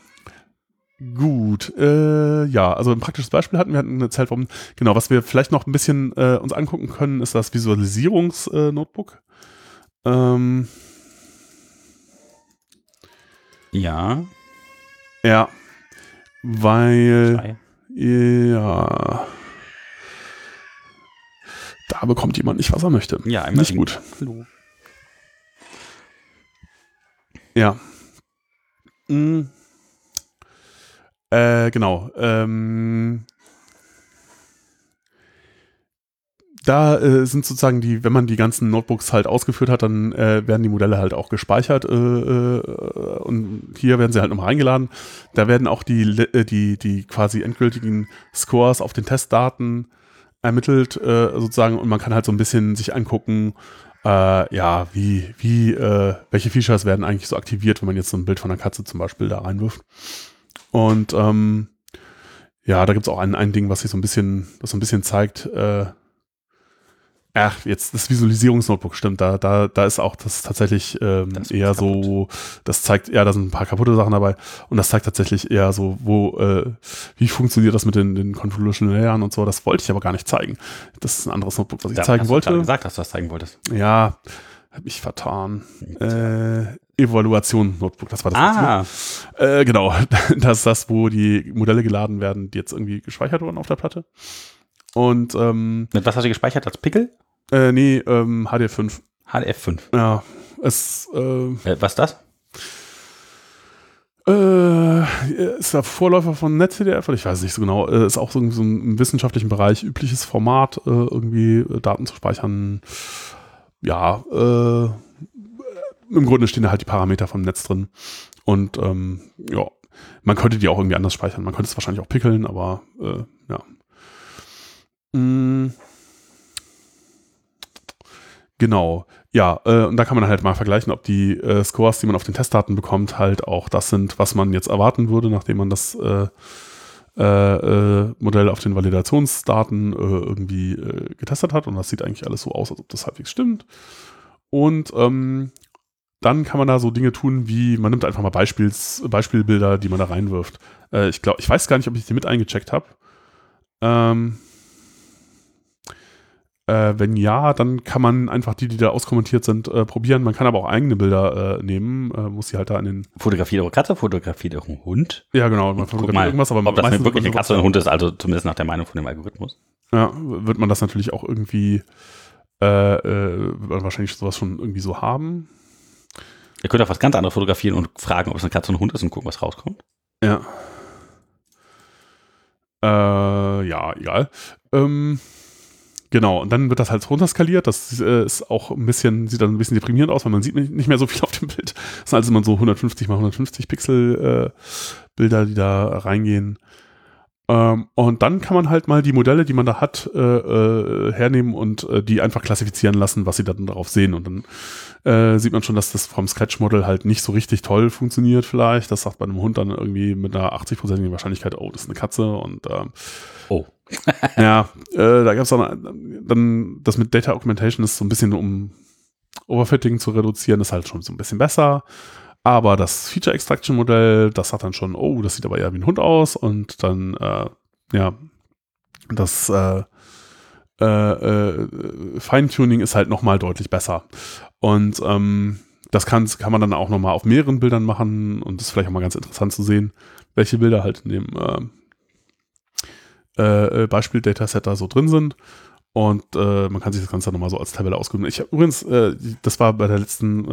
Gut, äh, ja, also ein praktisches Beispiel hatten wir hatten eine Zeitform. Genau, was wir vielleicht noch ein bisschen äh, uns angucken können, ist das Visualisierungs-Notebook. Äh, ähm, ja. Ja, weil Zwei. ja da bekommt jemand nicht, was er möchte. Ja, nicht gut. Hallo. Ja. Mhm. Äh, genau. Ähm, da äh, sind sozusagen die, wenn man die ganzen Notebooks halt ausgeführt hat, dann äh, werden die Modelle halt auch gespeichert äh, äh und hier werden sie halt nochmal eingeladen. Da werden auch die, äh, die, die quasi endgültigen Scores auf den Testdaten ermittelt äh, sozusagen und man kann halt so ein bisschen sich angucken, äh, ja, wie, wie, äh, welche Features werden eigentlich so aktiviert, wenn man jetzt so ein Bild von einer Katze zum Beispiel da reinwirft. Und ähm, ja, da gibt es auch ein, ein Ding, was sich so ein bisschen, was so ein bisschen zeigt, äh, Ach, jetzt das Visualisierungsnotebook stimmt, da, da, da ist auch das tatsächlich ähm, das eher so, das zeigt, ja, da sind ein paar kaputte Sachen dabei und das zeigt tatsächlich eher so, wo, äh, wie funktioniert das mit den, den Convolutional Layern und so, das wollte ich aber gar nicht zeigen. Das ist ein anderes Notebook, was ich ja, zeigen hast wollte. Du gesagt, dass du das zeigen wolltest. Ja, hab ich vertan. Äh, Evaluation Notebook, das war das. Ah. Äh, genau, das ist das, wo die Modelle geladen werden, die jetzt irgendwie gespeichert wurden auf der Platte. Und ähm, mit was hast du gespeichert als Pickel? Äh, nee, ähm, HDF5. HDF5. Ja. Es, äh, äh, was ist das? Äh, ist der Vorläufer von NetCDF, ich weiß nicht so genau. Äh, ist auch so, so im wissenschaftlichen Bereich übliches Format, äh, irgendwie äh, Daten zu speichern. Ja, äh, im Grunde stehen da halt die Parameter vom Netz drin. Und ähm, ja, man könnte die auch irgendwie anders speichern. Man könnte es wahrscheinlich auch pickeln, aber äh, ja. Mm. Genau. Ja, äh, und da kann man halt mal vergleichen, ob die äh, Scores, die man auf den Testdaten bekommt, halt auch das sind, was man jetzt erwarten würde, nachdem man das äh, äh, äh Modell auf den Validationsdaten äh, irgendwie getestet hat. Und das sieht eigentlich alles so aus, als ob das halbwegs stimmt. Und ähm, dann kann man da so Dinge tun, wie man nimmt einfach mal Beispiels, Beispielbilder, die man da reinwirft. ich glaube, ich weiß gar nicht, ob ich die mit eingecheckt habe. Ähm, Äh, wenn ja, dann kann man einfach die, die da auskommentiert sind, äh, probieren. Man kann aber auch eigene Bilder äh, nehmen, äh, muss sie halt da in den. Fotografiert eure Katze, fotografiert euren Hund. Ja, genau. Man Guck mal, irgendwas, aber ob das eine wirklich eine Katze oder ein Hund ist, also zumindest nach der Meinung von dem Algorithmus. Ja, wird man das natürlich auch irgendwie äh, äh, wahrscheinlich sowas schon irgendwie so haben. Ihr könnt auch was ganz anderes fotografieren und fragen, ob es eine Katze oder ein Hund ist und gucken, was rauskommt. Ja. Ja, egal. Ähm, genau, und dann wird das halt runterskaliert. Das äh, ist auch ein bisschen, sieht dann ein bisschen deprimierend aus, weil man sieht nicht mehr so viel auf dem Bild. Das sind also immer so 150 mal 150 Pixel äh, Bilder, die da reingehen. Ähm, und dann kann man halt mal die Modelle, die man da hat, äh, äh, hernehmen und äh, die einfach klassifizieren lassen, was sie dann darauf sehen. Und dann äh, sieht man schon, dass das vom Sketch-Model halt nicht so richtig toll funktioniert vielleicht. Das sagt bei einem Hund dann irgendwie mit einer 80-prozentigen Wahrscheinlichkeit, oh, das ist eine Katze und ähm, Oh. ja, äh, da gab es dann, dann das mit Data Augmentation ist so ein bisschen um Overfitting zu reduzieren, ist halt schon so ein bisschen besser. Aber das Feature Extraction Modell, das sagt dann schon, oh, das sieht aber eher wie ein Hund aus und dann, äh, ja, das äh, äh, äh, Feintuning ist halt nochmal deutlich besser. Und ähm, das kann, kann man dann auch nochmal auf mehreren Bildern machen und das ist vielleicht auch mal ganz interessant zu sehen, welche Bilder halt in dem äh, äh, Beispiel-Dataset da so drin sind. Und äh, man kann sich das Ganze nochmal so als Tabelle ausgründen. Ich übrigens, äh, das war bei der letzten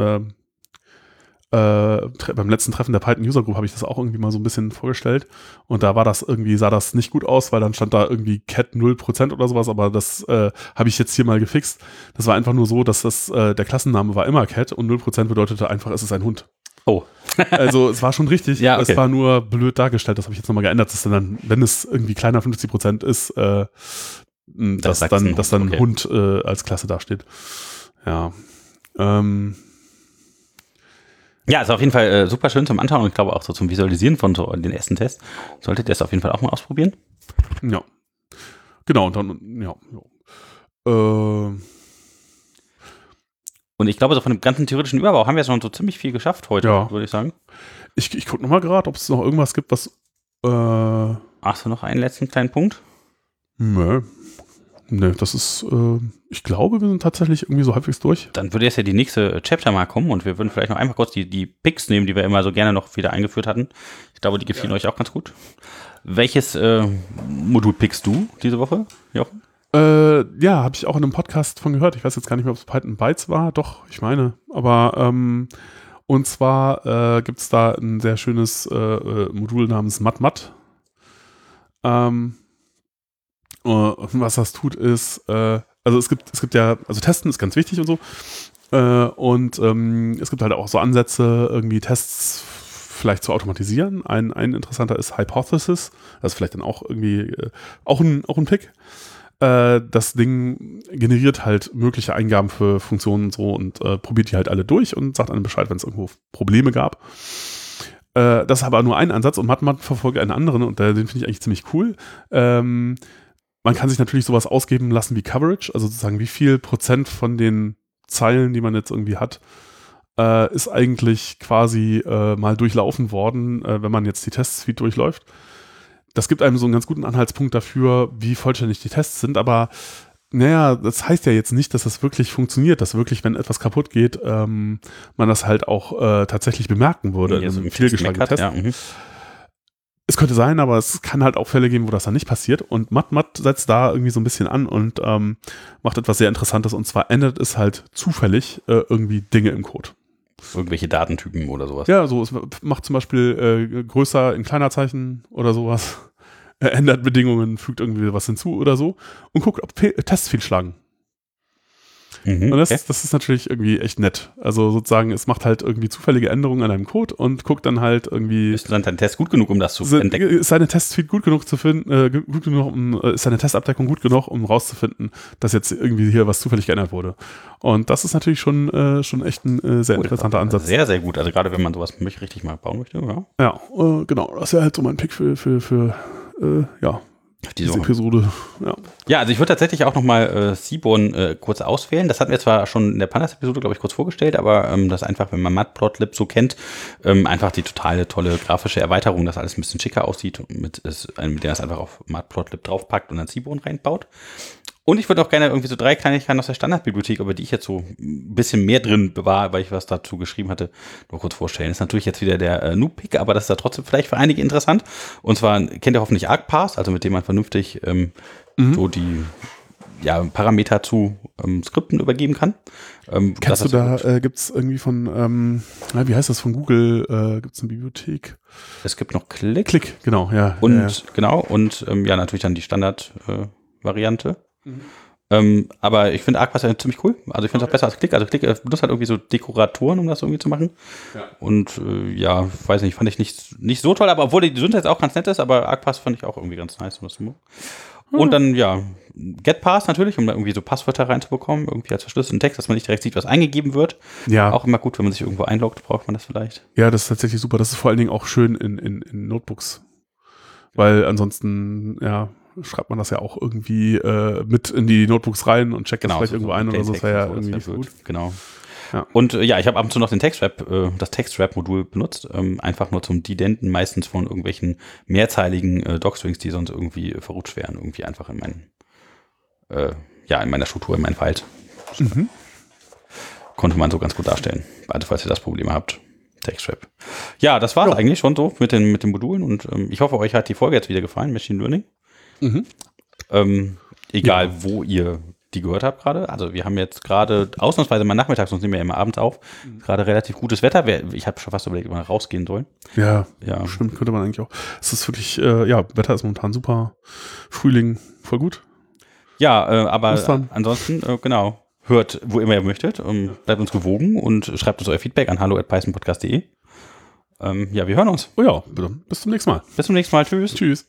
äh, beim letzten Treffen der Python User Group habe ich das auch irgendwie mal so ein bisschen vorgestellt und da war das irgendwie, sah das nicht gut aus, weil dann stand da irgendwie Cat 0% oder sowas, aber das äh, habe ich jetzt hier mal gefixt. Das war einfach nur so, dass das, äh, der Klassenname war immer Cat und 0% bedeutete einfach, es ist ein Hund. Oh. also es war schon richtig, ja, okay. es war nur blöd dargestellt, das habe ich jetzt nochmal geändert, dass dann, wenn es irgendwie kleiner 50% ist, äh, dass, das dann, dass dann okay. Hund äh, als Klasse dasteht. Ja. Ähm, ja, ist auf jeden Fall äh, super schön zum Anschauen und ich glaube auch so zum Visualisieren von so den ersten Tests. Solltet ihr es auf jeden Fall auch mal ausprobieren. Ja. Genau, und dann, ja. ja. Äh. Und ich glaube, so von dem ganzen theoretischen Überbau haben wir schon so ziemlich viel geschafft heute, ja. würde ich sagen. Ich, ich gucke nochmal gerade, ob es noch irgendwas gibt, was. Äh Hast du noch einen letzten kleinen Punkt? Nö, Ne, das ist, äh, ich glaube, wir sind tatsächlich irgendwie so halbwegs durch. Dann würde jetzt ja die nächste Chapter mal kommen und wir würden vielleicht noch einfach kurz die, die Picks nehmen, die wir immer so gerne noch wieder eingeführt hatten. Ich glaube, die gefielen ja. euch auch ganz gut. Welches äh, Modul pickst du diese Woche, Jochen? Äh, ja, habe ich auch in einem Podcast von gehört. Ich weiß jetzt gar nicht mehr, ob es Python Bytes war. Doch, ich meine. Aber, ähm, und zwar äh, gibt es da ein sehr schönes äh, äh Modul namens MatMat. Ähm, was das tut, ist, äh, also es gibt, es gibt ja, also Testen ist ganz wichtig und so. Äh, und ähm, es gibt halt auch so Ansätze, irgendwie Tests vielleicht zu automatisieren. Ein, ein interessanter ist Hypothesis. Das ist vielleicht dann auch irgendwie äh, auch, ein, auch ein Pick. Äh, das Ding generiert halt mögliche Eingaben für Funktionen und so und äh, probiert die halt alle durch und sagt einem Bescheid, wenn es irgendwo Probleme gab. Äh, das ist aber nur ein Ansatz und MatMat verfolgt einen anderen und den finde ich eigentlich ziemlich cool. Ähm, man kann sich natürlich sowas ausgeben lassen wie Coverage, also sozusagen wie viel Prozent von den Zeilen, die man jetzt irgendwie hat, äh, ist eigentlich quasi äh, mal durchlaufen worden, äh, wenn man jetzt die Testsuite durchläuft. Das gibt einem so einen ganz guten Anhaltspunkt dafür, wie vollständig die Tests sind, aber naja, das heißt ja jetzt nicht, dass das wirklich funktioniert, dass wirklich, wenn etwas kaputt geht, ähm, man das halt auch äh, tatsächlich bemerken würde ja, in einem fehlgeschlagenen Test. Ja, mhm. Es könnte sein, aber es kann halt auch Fälle geben, wo das dann nicht passiert. Und MatMat setzt da irgendwie so ein bisschen an und ähm, macht etwas sehr Interessantes. Und zwar ändert es halt zufällig äh, irgendwie Dinge im Code. Irgendwelche Datentypen oder sowas. Ja, so es macht zum Beispiel äh, größer in kleiner Zeichen oder sowas. Er ändert Bedingungen, fügt irgendwie was hinzu oder so und guckt, ob Tests fehlschlagen. Mhm, und das, okay. das ist natürlich irgendwie echt nett. Also sozusagen, es macht halt irgendwie zufällige Änderungen an einem Code und guckt dann halt irgendwie. Ist dann dein Test gut genug, um das zu sind, entdecken? Ist seine Testfeed gut genug zu finden, äh, gut genug, um, äh, ist seine Testabdeckung gut genug, um rauszufinden, dass jetzt irgendwie hier was zufällig geändert wurde. Und das ist natürlich schon, äh, schon echt ein äh, sehr cool, interessanter Ansatz. Sehr, sehr gut. Also gerade wenn man sowas richtig mal bauen möchte, ja. Ja, äh, genau. Das wäre halt so mein Pick für, für, für äh, ja, diese, diese Episode. Ja. ja, also ich würde tatsächlich auch nochmal äh, Seaborn äh, kurz auswählen. Das hatten wir zwar schon in der Pandas-Episode, glaube ich, kurz vorgestellt, aber ähm, das einfach, wenn man Matplotlib so kennt, ähm, einfach die totale tolle grafische Erweiterung, dass alles ein bisschen schicker aussieht, mit, ist, mit der es einfach auf Matplotlib draufpackt und dann Seaborn reinbaut. Und ich würde auch gerne irgendwie so drei Kleinigkeiten aus der Standardbibliothek, über die ich jetzt so ein bisschen mehr drin war, weil ich was dazu geschrieben hatte, nur kurz vorstellen. Das ist natürlich jetzt wieder der äh, Noob-Pick, aber das ist da trotzdem vielleicht für einige interessant. Und zwar kennt ihr hoffentlich ArcParse, also mit dem man vernünftig ähm, mhm. so die ja, Parameter zu ähm, Skripten übergeben kann. Ähm, Kennst du da, äh, gibt es irgendwie von, ähm, wie heißt das, von Google, äh, gibt es eine Bibliothek? Es gibt noch Click. Click, genau, ja. Und, ja, ja. genau, und ähm, ja, natürlich dann die Standard-Variante. Äh, mhm. Ähm, aber ich finde Arcpass ja ziemlich cool. Also ich finde es okay. auch besser als Click. Also Click äh, benutzt halt irgendwie so Dekoratoren, um das irgendwie zu machen. Ja. Und äh, ja, weiß nicht, fand ich nicht, nicht so toll, aber obwohl die Syntax auch ganz nett ist, aber Arcpass fand ich auch irgendwie ganz nice, um das zu machen. Und hm. dann, ja, GetPass natürlich, um da irgendwie so Passwörter reinzubekommen, irgendwie als verschlüsselten Text, dass man nicht direkt sieht, was eingegeben wird. Ja. Auch immer gut, wenn man sich irgendwo einloggt, braucht man das vielleicht. Ja, das ist tatsächlich super. Das ist vor allen Dingen auch schön in, in, in Notebooks. Weil ansonsten, ja, schreibt man das ja auch irgendwie äh, mit in die Notebooks rein und checkt genau, das vielleicht so irgendwo ein oder so. Das wäre ja irgendwie nicht gut. Genau. Ja. Und äh, ja, ich habe ab und zu noch den Textwrap, äh, das Textwrap-Modul benutzt, ähm, einfach nur zum Dedenten meistens von irgendwelchen mehrzeiligen äh, Docstrings, die sonst irgendwie äh, verrutscht wären, irgendwie einfach in meinen, äh, ja, in meiner Struktur, in meinen Files. Mhm. Konnte man so ganz gut darstellen. Also falls ihr das Problem habt. Textwrap. Ja, das war es eigentlich schon so mit den, mit den Modulen und ähm, ich hoffe, euch hat die Folge jetzt wieder gefallen, Machine Learning. Mhm. Ähm, egal, ja. wo ihr die gehört habt gerade. Also wir haben jetzt gerade ausnahmsweise mal nachmittags, sonst nehmen wir ja immer abends auf, mhm. gerade relativ gutes Wetter. Ich habe schon fast überlegt, ob wir rausgehen sollen. Ja, ja, stimmt, könnte man eigentlich auch. Es ist wirklich, äh, ja, Wetter ist momentan super. Frühling, voll gut. Ja, äh, aber ansonsten, äh, genau, hört, wo immer ihr möchtet. Ähm, bleibt uns gewogen und schreibt uns euer Feedback an hallo.pythonpodcast.de. Ähm, ja, wir hören uns. Oh ja, bitte. Bis zum nächsten Mal. Bis zum nächsten Mal. Tschüss. Tschüss.